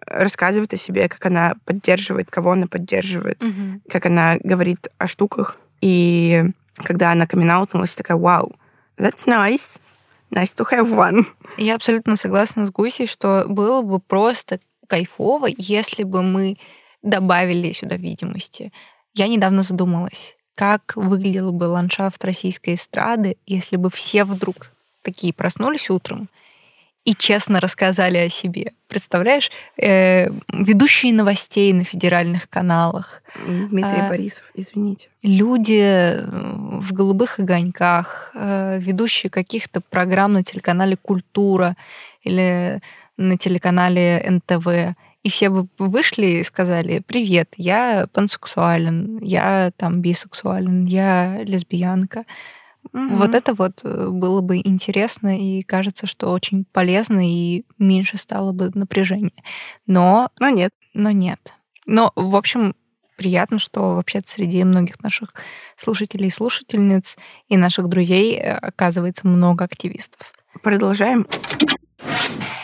рассказывает о себе, как она поддерживает, кого она поддерживает,
Мгм.
как она говорит о штуках. И когда она камин-аутнулась, такая, вау, that's nice. Nice to have one.
Я абсолютно согласна с Гусей, что было бы просто кайфово, если бы мы добавили сюда видимости. Я недавно задумалась, как выглядел бы ландшафт российской эстрады, если бы все вдруг такие проснулись утром и честно рассказали о себе. Представляешь, э, ведущие новостей на федеральных каналах,
Дмитрий
А,
Борисов, извините.
люди э, в голубых огоньках, э, ведущие каких-то программ на телеканале Культура или на телеканале НТВ. И все бы вышли и сказали, привет, я пансексуален, я там бисексуален, я лесбиянка.
Мгм.
Вот это вот э, было бы интересно и кажется, что очень полезно и меньше стало бы напряжения. Но
Но нет.
но нет. Но, в общем, приятно, что вообще среди многих наших слушателей и слушательниц и наших друзей э, оказывается много активистов.
Продолжаем.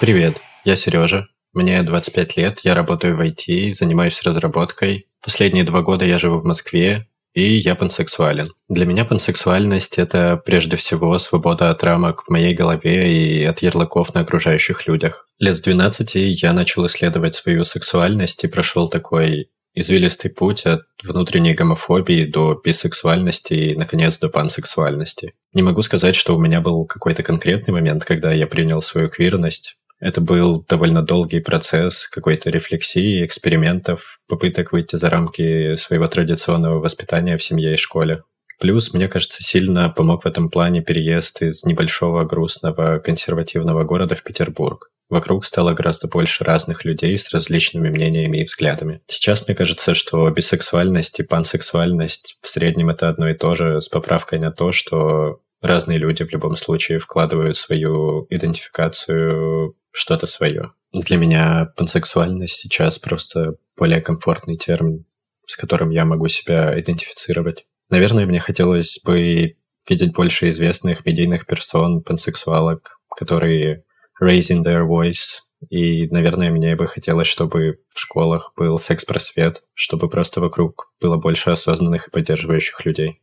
Привет, я Сережа. Мне 25 лет, я работаю в IT, занимаюсь разработкой. Последние два года я живу в Москве, и я пансексуален. Для меня пансексуальность — это прежде всего свобода от рамок в моей голове и от ярлыков на окружающих людях. Лет с 12 я начал исследовать свою сексуальность и прошел такой извилистый путь от внутренней гомофобии до бисексуальности и, наконец, до пансексуальности. Не могу сказать, что у меня был какой-то конкретный момент, когда я принял свою квирность. Это был довольно долгий процесс какой-то рефлексии, экспериментов, попыток выйти за рамки своего традиционного воспитания в семье и школе. Плюс, мне кажется, сильно помог в этом плане переезд из небольшого грустного консервативного города в Петербург. Вокруг стало гораздо больше разных людей с различными мнениями и взглядами. Сейчас мне кажется, что бисексуальность и пансексуальность в среднем это одно и то же, с поправкой на то, что разные люди в любом случае вкладывают свою идентификацию что-то свое. Для меня пансексуальность сейчас просто более комфортный термин, с которым я могу себя идентифицировать. Наверное, мне хотелось бы видеть больше известных медийных персон, пансексуалок, которые raising their voice. И, наверное, мне бы хотелось, чтобы в школах был секс-просвет, чтобы просто вокруг было больше осознанных и поддерживающих людей.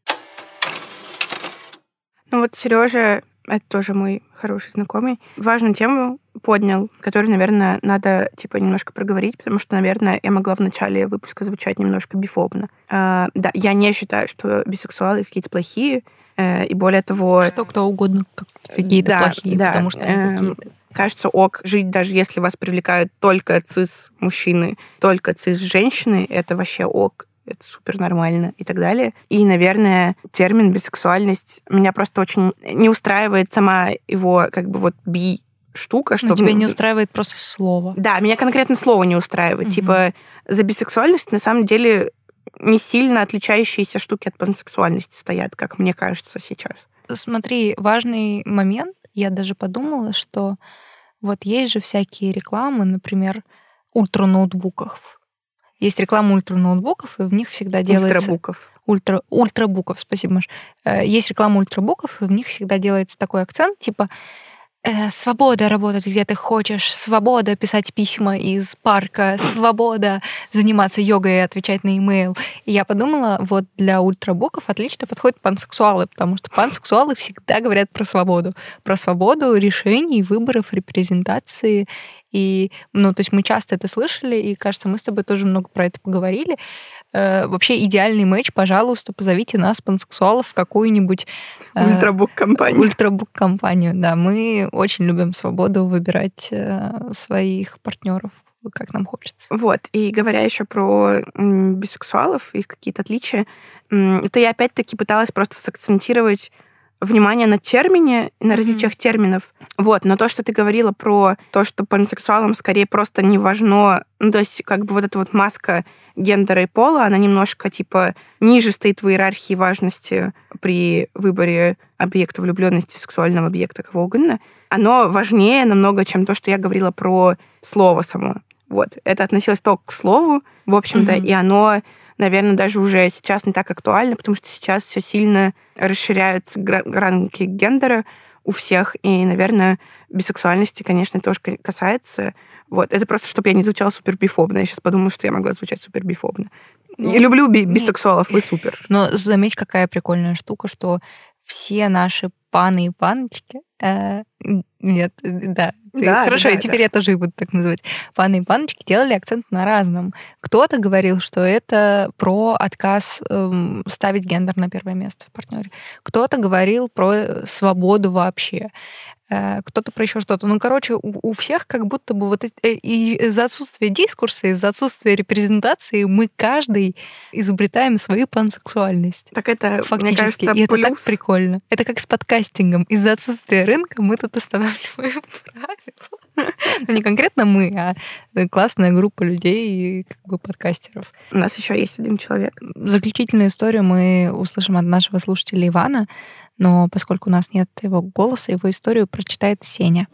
Ну вот Сережа, это тоже мой хороший знакомый, важную тему поднял, которую, наверное, надо типа немножко проговорить, потому что, наверное, я могла в начале выпуска звучать немножко бифобно. А, да, я не считаю, что бисексуалы какие-то плохие, э, и более того...
Что кто угодно какие-то да, плохие, да, потому что они э, какие-то
кажется ок жить, даже если вас привлекают только цис-мужчины, только цис-женщины, это вообще ок это супер нормально и так далее. И, наверное, термин бисексуальность меня просто очень не устраивает сама его как бы вот би штука, что...
Но тебя не устраивает просто слово.
Да, меня конкретно слово не устраивает. Угу. Типа за бисексуальность на самом деле не сильно отличающиеся штуки от пансексуальности стоят, как мне кажется сейчас.
Смотри, важный момент. Я даже подумала, что вот есть же всякие рекламы, например, ультраноутбуков. Есть реклама ультраноутбуков, и в них всегда делается...
Ультрабуков.
Ультра, ультрабуков, спасибо, Маш. Э, есть реклама ультрабуков, и в них всегда делается такой акцент, типа э, свобода работать где ты хочешь, свобода писать письма из парка, свобода заниматься йогой и отвечать на имейл. И я подумала, вот для ультрабуков отлично подходят пансексуалы, потому что пансексуалы всегда говорят про свободу. Про свободу решений, выборов, репрезентации. И, ну, то есть мы часто это слышали, и, кажется, мы с тобой тоже много про это поговорили. Э, вообще идеальный матч, пожалуйста, позовите нас, пансексуалов, в какую-нибудь...
Э, ультрабук-компанию.
Ультрабук-компанию, да. Мы очень любим свободу выбирать э, своих партнеров как нам хочется.
Вот, и говоря еще про бисексуалов, их какие-то отличия, это я опять-таки пыталась просто сакцентировать внимание на термине и на mm-hmm. различиях терминов. Вот, но то, что ты говорила про то, что пансексуалам скорее просто не важно, ну, то есть как бы вот эта вот маска гендера и пола, она немножко типа ниже стоит в иерархии важности при выборе объекта влюбленности, сексуального объекта, кого угодно. Оно важнее намного, чем то, что я говорила про слово само. Вот. Это относилось только к слову, в общем-то, mm-hmm. и оно наверное, даже уже сейчас не так актуально, потому что сейчас все сильно расширяются рамки гендера у всех, и, наверное, бисексуальности, конечно, тоже касается. Вот. Это просто, чтобы я не звучала супер бифобно. Я сейчас подумала, что я могла звучать супер бифобно. Ну, я люблю би- бисексуалов, вы супер.
Но заметь, какая прикольная штука, что все наши паны и паночки... Э, нет, да, да хорошо, да, и теперь да. я тоже их буду так называть. Паны и паночки делали акцент на разном. Кто-то говорил, что это про отказ эм, ставить гендер на первое место в партнере. Кто-то говорил про свободу вообще. Э, кто-то про еще что-то. Ну, короче, у, у всех как будто бы вот э, из-за отсутствия дискурса, из-за отсутствия репрезентации мы каждый изобретаем свою пансексуальность.
Так это,
Фактически.
мне кажется,
И
плюс.
это так прикольно. Это как с подкастингом. Из-за отсутствия рынка мы тут устанавливаем [LAUGHS] правила. Ну, не конкретно мы, а классная группа людей, как бы подкастеров.
У нас еще есть один человек.
Заключительную историю мы услышим от нашего слушателя Ивана но поскольку у нас нет его голоса, его историю прочитает Сеня.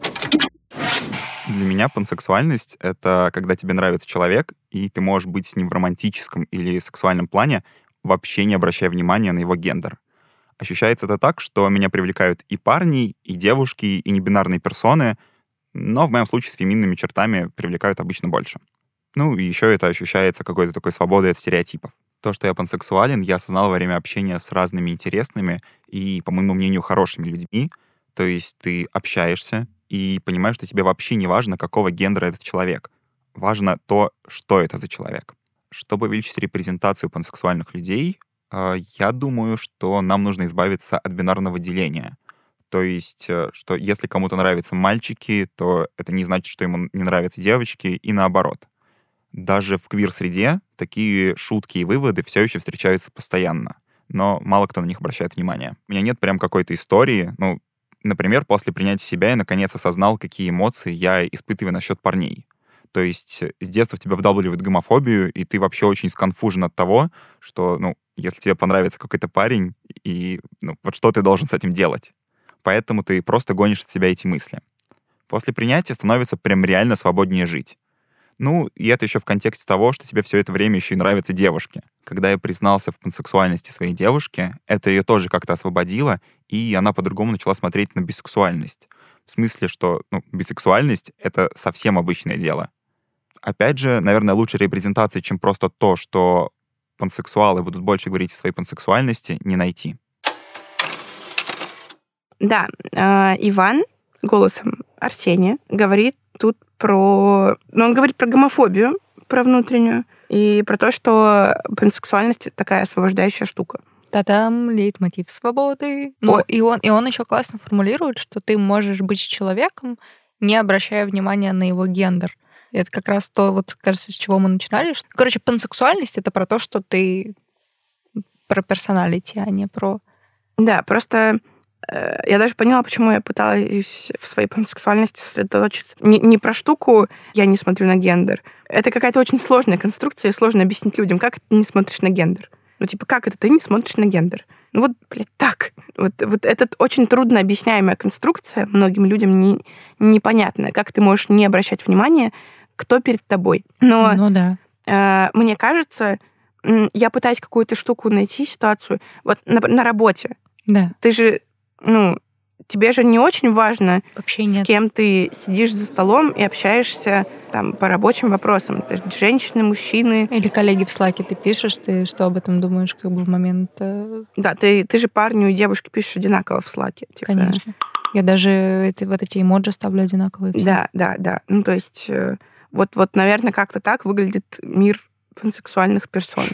Для меня пансексуальность — это когда тебе нравится человек, и ты можешь быть с ним в романтическом или сексуальном плане, вообще не обращая внимания на его гендер. Ощущается это так, что меня привлекают и парни, и девушки, и небинарные персоны, но в моем случае с феминными чертами привлекают обычно больше. Ну, и еще это ощущается какой-то такой свободой от стереотипов. То, что я пансексуален, я осознал во время общения с разными интересными и, по моему мнению, хорошими людьми. То есть ты общаешься и понимаешь, что тебе вообще не важно, какого гендера этот человек. Важно то, что это за человек. Чтобы увеличить репрезентацию пансексуальных людей, а, я думаю, что нам нужно избавиться от бинарного деления. То есть, э, что если кому-то нравятся мальчики, то это не значит, что ему не нравятся девочки, и наоборот даже в квир-среде такие шутки и выводы все еще встречаются постоянно. но мало кто на них обращает внимание. У меня нет прям какой-то истории, ну, например, после принятия себя я наконец осознал, какие эмоции я испытываю насчет парней. То есть с детства в тебя вдалбливают гомофобию, и ты вообще очень сконфужен от того, что, ну, если тебе понравится какой-то парень, и ну, вот что ты должен с этим делать? Поэтому ты просто гонишь от себя эти мысли. После принятия становится прям реально свободнее жить. Ну, и это еще в контексте того, что тебе все это время еще и нравятся девушки. Когда я признался в пансексуальности своей девушки, это ее тоже как-то освободило, и она по-другому начала смотреть на бисексуальность. В смысле, что ну, бисексуальность — это совсем обычное дело. Опять же, наверное, лучшей репрезентации, чем просто то, что пансексуалы будут больше говорить о своей пансексуальности, не найти.
Да, э, Иван голосом Арсения говорит тут про... Ну, он говорит про гомофобию, про внутреннюю, и про то, что пансексуальность такая освобождающая штука.
Та-там, лейтмотив свободы. Ну, и он, и он еще классно формулирует, что ты можешь быть человеком, не обращая внимания на его гендер. И это как раз то, вот, кажется, с чего мы начинали. Короче, пансексуальность — это про то, что ты про персоналити, а не про...
Да, просто я даже поняла, почему я пыталась в своей пансексуальности сосредоточиться. Не, не про штуку «я не смотрю на гендер». Это какая-то очень сложная конструкция, и сложно объяснить людям, как ты не смотришь на гендер. Ну, типа, как это ты не смотришь на гендер? Ну вот, блядь, так. Вот, вот это очень трудно объясняемая конструкция, многим людям не, непонятная, как ты можешь не обращать внимания, кто перед тобой. Но
ну, да.
э, мне кажется, я пытаюсь какую-то штуку найти, ситуацию. Вот на, на работе.
Да.
Ты же, ну, тебе же не очень важно,
Вообще
с
нет.
кем ты сидишь за столом и общаешься там по рабочим вопросам. Это же женщины, мужчины.
Или коллеги в Слаке ты пишешь, ты что об этом думаешь как бы в момент... э,
Да, ты, ты же парню и девушке пишешь одинаково в Слаке. Типа.
Конечно. Я даже эти, вот эти эмоджи ставлю одинаковые. все.
Да, да, да. Ну, то есть, э, вот, вот, наверное, как-то так выглядит мир пансексуальных персон.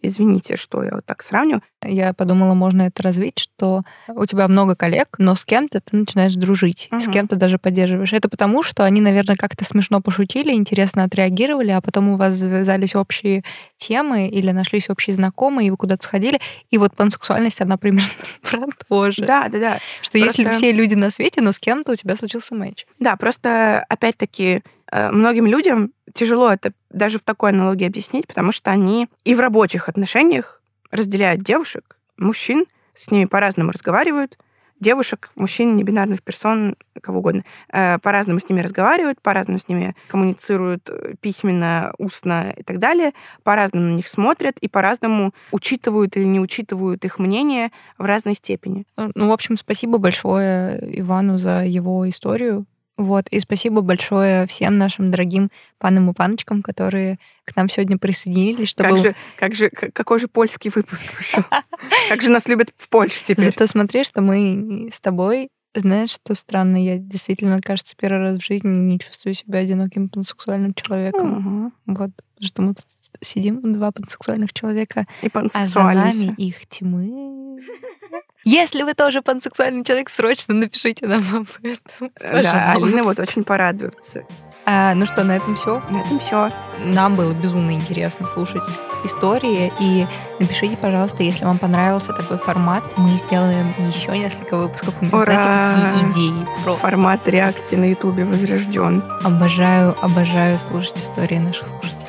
Извините, что я вот так сравниваю.
Я подумала, можно это развить, что у тебя много коллег, но с кем-то ты начинаешь дружить, с
Мгм.
кем-то даже поддерживаешь. Это потому, что они, наверное, как-то смешно пошутили, интересно отреагировали, а потом у вас завязались общие темы или нашлись общие знакомые, и вы куда-то сходили. И вот пансексуальность, она примерно [LAUGHS] про то же.
Да, да, да.
Что если
Просто-
все люди на свете, но с кем-то у тебя случился матч.
Да, просто, опять-таки, многим людям тяжело это даже в такой аналогии объяснить, потому что они и в рабочих отношениях разделяют девушек, мужчин, с ними по-разному разговаривают, девушек, мужчин, небинарных персон, кого угодно, э, по-разному с ними разговаривают, по-разному с ними коммуницируют э, письменно, устно и так далее, по-разному на них смотрят и по-разному учитывают или не учитывают их мнение в разной степени.
Ну, в общем, спасибо большое Ивану за его историю. Вот, и спасибо большое всем нашим дорогим панам и паночкам, которые к нам сегодня присоединились, чтобы...
Как же, как же, какой же польский выпуск вышел? [LAUGHS] Как же нас любят в Польше теперь?
Зато смотри, что мы с тобой, знаешь, что странно, я действительно, кажется, первый раз в жизни не чувствую себя одиноким пансексуальным человеком. Вот, что мы тут сидим, два пансексуальных человека,
И
а за нами их тьмы. [LAUGHS] Если вы тоже пансексуальный человек, срочно напишите нам об этом.
Да, Алина
пожалуйста.
вот очень порадуется.
А, ну что, на этом все.
На этом все.
Нам было безумно интересно слушать истории. И напишите, пожалуйста, если вам понравился такой формат, мы сделаем еще несколько выпусков.
Ура!
знаете, какие идеи. Просто.
Формат реакции на Ютубе возрожден.
Обожаю, обожаю слушать истории наших слушателей.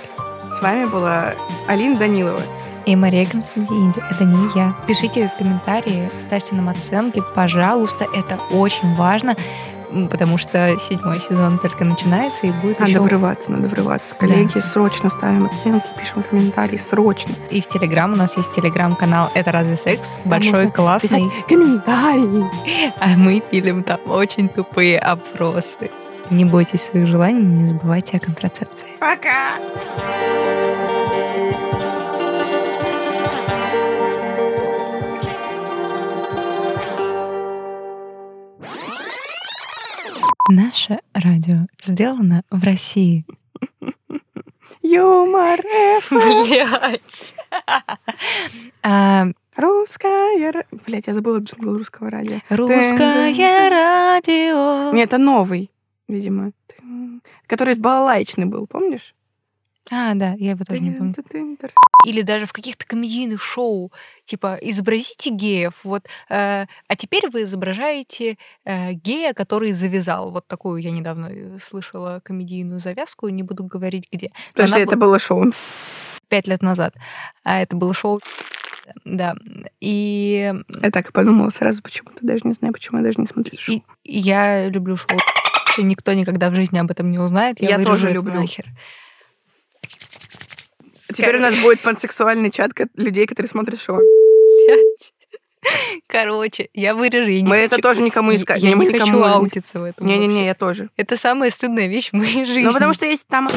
С вами была Алина Данилова.
И Мария Константиниди, это не я. Пишите комментарии, ставьте нам оценки, пожалуйста, это очень важно, потому что седьмой сезон только начинается и будет
Надо
еще...
врываться, надо врываться. Коллеги, срочно ставим оценки, пишем комментарии, срочно.
И в Телеграм у нас есть Телеграм-канал «Это разве секс?» Большой,
можно
классный.
Писать комментарии. [LAUGHS]
А мы пилим там очень тупые опросы. Не бойтесь своих желаний, не забывайте о контрацепции.
Пока!
Наше радио сделано в России.
Юмор FM.
Блять. А,
Русская... ра- Блядь, я забыла джингл русского радио.
Русское радио.
Нет, это новый, видимо. Который балалайчный был, помнишь?
А, да, я его тоже не помню. Или даже в каких-то комедийных шоу, типа, изобразите геев, вот, э, а теперь вы изображаете э, гея, который завязал. Вот такую я недавно э, слышала комедийную завязку, не буду говорить где.
Подожди,
она
это
была
было шоу.
пять лет назад, а это было шоу, да. И,
Я так и подумала сразу почему-то, даже не знаю, почему я даже не смотрю шоу.
и- я люблю шоу. И никто никогда в жизни об этом не узнает. Я,
Я тоже люблю.
нахер.
Теперь у нас будет пансексуальный чат людей, которые смотрят шоу. [LAUGHS]
Короче, я вырежу. Я не
Мы
хочу-
это тоже никому
Я-
искать.
Я
мы
не хочу аутиться в этом.
Не-не-не, я тоже.
Это самая стыдная вещь в моей жизни.
Ну, потому что есть там...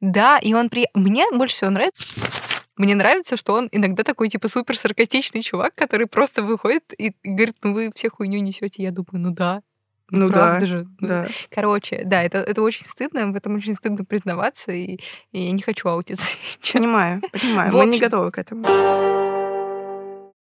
Да, и он при... Мне больше всего нравится... Мне нравится, что он иногда такой, типа, супер саркастичный чувак, который просто выходит и говорит, ну вы все хуйню несете. Я думаю, ну да.
Ну да,
правда же. Ну,
Да.
Короче, да, это, это очень стыдно, в этом очень стыдно признаваться, и, и я не хочу аутиться. [LAUGHS]
Понимаю, понимаю.
В
Мы не готовы к этому.